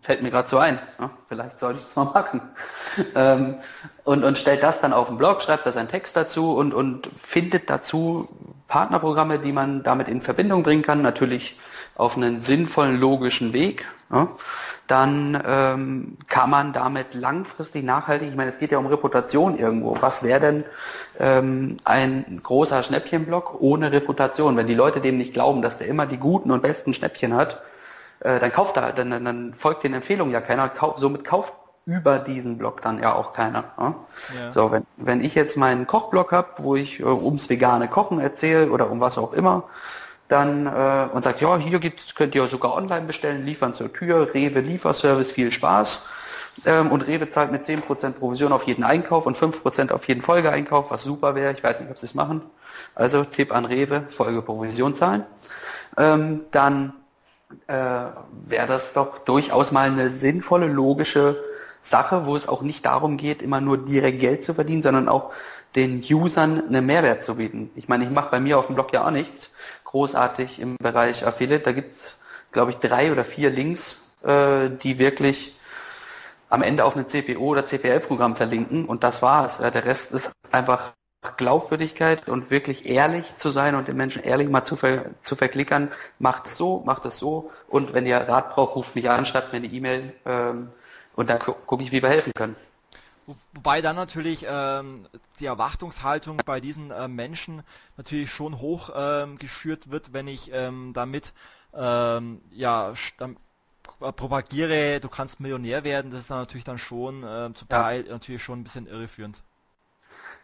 fällt mir gerade so ein, ja, vielleicht sollte ich es mal machen. ähm, und und stellt das dann auf den Blog, schreibt das einen Text dazu und, und findet dazu Partnerprogramme, die man damit in Verbindung bringen kann, natürlich auf einen sinnvollen, logischen Weg. Ja dann ähm, kann man damit langfristig nachhaltig, ich meine, es geht ja um Reputation irgendwo. Was wäre denn ähm, ein großer Schnäppchenblock ohne Reputation? Wenn die Leute dem nicht glauben, dass der immer die guten und besten Schnäppchen hat, äh, dann kauft er, dann, dann folgt den Empfehlungen ja keiner, kauf, somit kauft über diesen Blog dann ja auch keiner. Ja? Ja. So, wenn, wenn ich jetzt meinen Kochblog habe, wo ich äh, ums vegane Kochen erzähle oder um was auch immer, dann äh, und sagt, ja, hier gibt's, könnt ihr sogar online bestellen, liefern zur Tür, Rewe Lieferservice, viel Spaß. Ähm, und Rewe zahlt mit 10% Provision auf jeden Einkauf und 5% auf jeden Folgeeinkauf, was super wäre. Ich weiß nicht, ob sie es machen. Also Tipp an Rewe, Folgeprovision zahlen. Ähm, dann äh, wäre das doch durchaus mal eine sinnvolle, logische Sache, wo es auch nicht darum geht, immer nur direkt Geld zu verdienen, sondern auch den Usern einen Mehrwert zu bieten. Ich meine, ich mache bei mir auf dem Blog ja auch nichts großartig im Bereich Affiliate. Da gibt's, glaube ich, drei oder vier Links, äh, die wirklich am Ende auf ein CPO oder CPL-Programm verlinken und das war's. Ja, der Rest ist einfach Glaubwürdigkeit und wirklich ehrlich zu sein und den Menschen ehrlich mal zu, ver zu verklickern, macht es so, macht es so und wenn ihr Rat braucht, ruft mich an, schreibt mir eine E-Mail ähm, und dann gu gucke ich, wie wir helfen können. Wobei dann natürlich ähm, die Erwartungshaltung bei diesen äh, Menschen natürlich schon hoch ähm, geschürt wird, wenn ich ähm, damit ähm, ja äh, propagiere, du kannst Millionär werden, das ist dann natürlich dann schon äh, zum Teil ja. natürlich schon ein bisschen irreführend.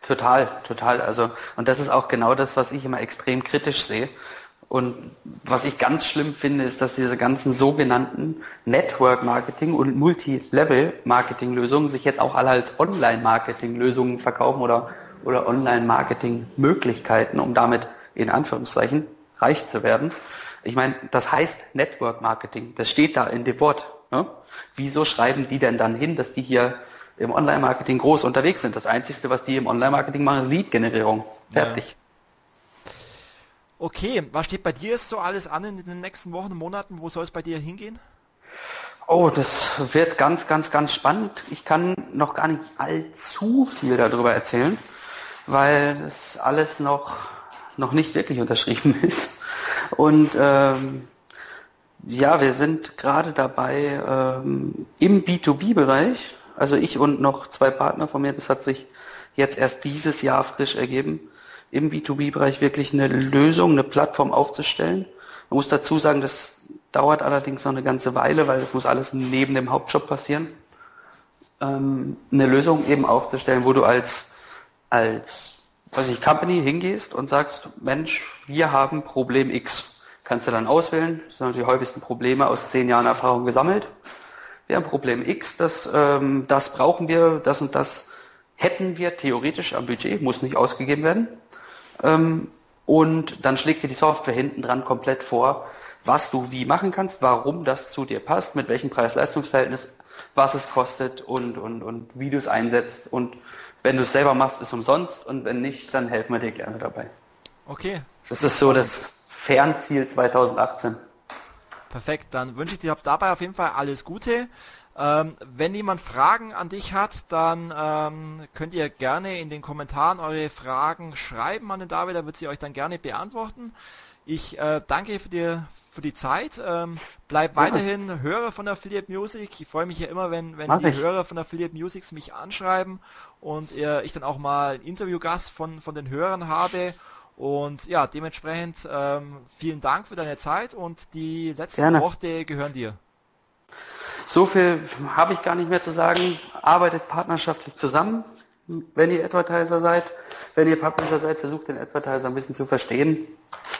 Total, total. Also, und das ist auch genau das, was ich immer extrem kritisch sehe. Und was ich ganz schlimm finde, ist, dass diese ganzen sogenannten Network-Marketing und Multi-Level-Marketing-Lösungen sich jetzt auch alle als Online-Marketing-Lösungen verkaufen oder, oder Online-Marketing-Möglichkeiten, um damit in Anführungszeichen reich zu werden. Ich meine, das heißt Network Marketing. Das steht da in dem Wort. Ne? Wieso schreiben die denn dann hin, dass die hier im Online-Marketing groß unterwegs sind? Das Einzige, was die im Online-Marketing machen, ist Lead-Generierung. Fertig. Ja. Okay, was steht bei dir so alles an in den nächsten Wochen und Monaten? Wo soll es bei dir hingehen? Oh, das wird ganz, ganz, ganz spannend. Ich kann noch gar nicht allzu viel darüber erzählen, weil das alles noch, noch nicht wirklich unterschrieben ist. Und ähm, ja, wir sind gerade dabei ähm, im B2B-Bereich, also ich und noch zwei Partner von mir, das hat sich jetzt erst dieses Jahr frisch ergeben, im B2B-Bereich wirklich eine Lösung, eine Plattform aufzustellen. Man muss dazu sagen, das dauert allerdings noch eine ganze Weile, weil das muss alles neben dem Hauptjob passieren. Ähm, eine Lösung eben aufzustellen, wo du als, als weiß ich, Company hingehst und sagst, Mensch, wir haben Problem X. Kannst du dann auswählen, das sind die häufigsten Probleme aus zehn Jahren Erfahrung gesammelt. Wir haben Problem X, das, ähm, das brauchen wir, das und das hätten wir theoretisch am Budget, muss nicht ausgegeben werden. Ähm, und dann schlägt dir die Software hinten dran komplett vor, was du wie machen kannst, warum das zu dir passt, mit welchem Preis-Leistungs-Verhältnis, was es kostet und, und, und wie du es einsetzt und wenn du es selber machst, ist umsonst und wenn nicht, dann helfen wir dir gerne dabei. Okay. Das ist so das Fernziel 2018. Perfekt, dann wünsche ich dir dabei auf jeden Fall alles Gute. Ähm, wenn jemand Fragen an dich hat, dann ähm, könnt ihr gerne in den Kommentaren eure Fragen schreiben an den David, er wird sie euch dann gerne beantworten. Ich äh, danke für die, für die Zeit. Ähm, bleib weiterhin ja. Hörer von Affiliate Music. Ich freue mich ja immer, wenn, wenn die ich. Hörer von Affiliate Music mich anschreiben und äh, ich dann auch mal einen Interviewgast von, von den Hörern habe. Und ja, dementsprechend ähm, vielen Dank für deine Zeit und die letzten Gerne. Worte gehören dir. So viel habe ich gar nicht mehr zu sagen. Arbeitet partnerschaftlich zusammen, wenn ihr Advertiser seid. Wenn ihr Publisher seid, versucht den Advertiser ein bisschen zu verstehen.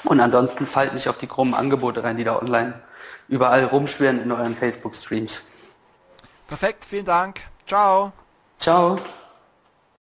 Und ansonsten fallt nicht auf die krummen Angebote rein, die da online überall rumschwirren in euren Facebook-Streams. Perfekt, vielen Dank. Ciao. Ciao.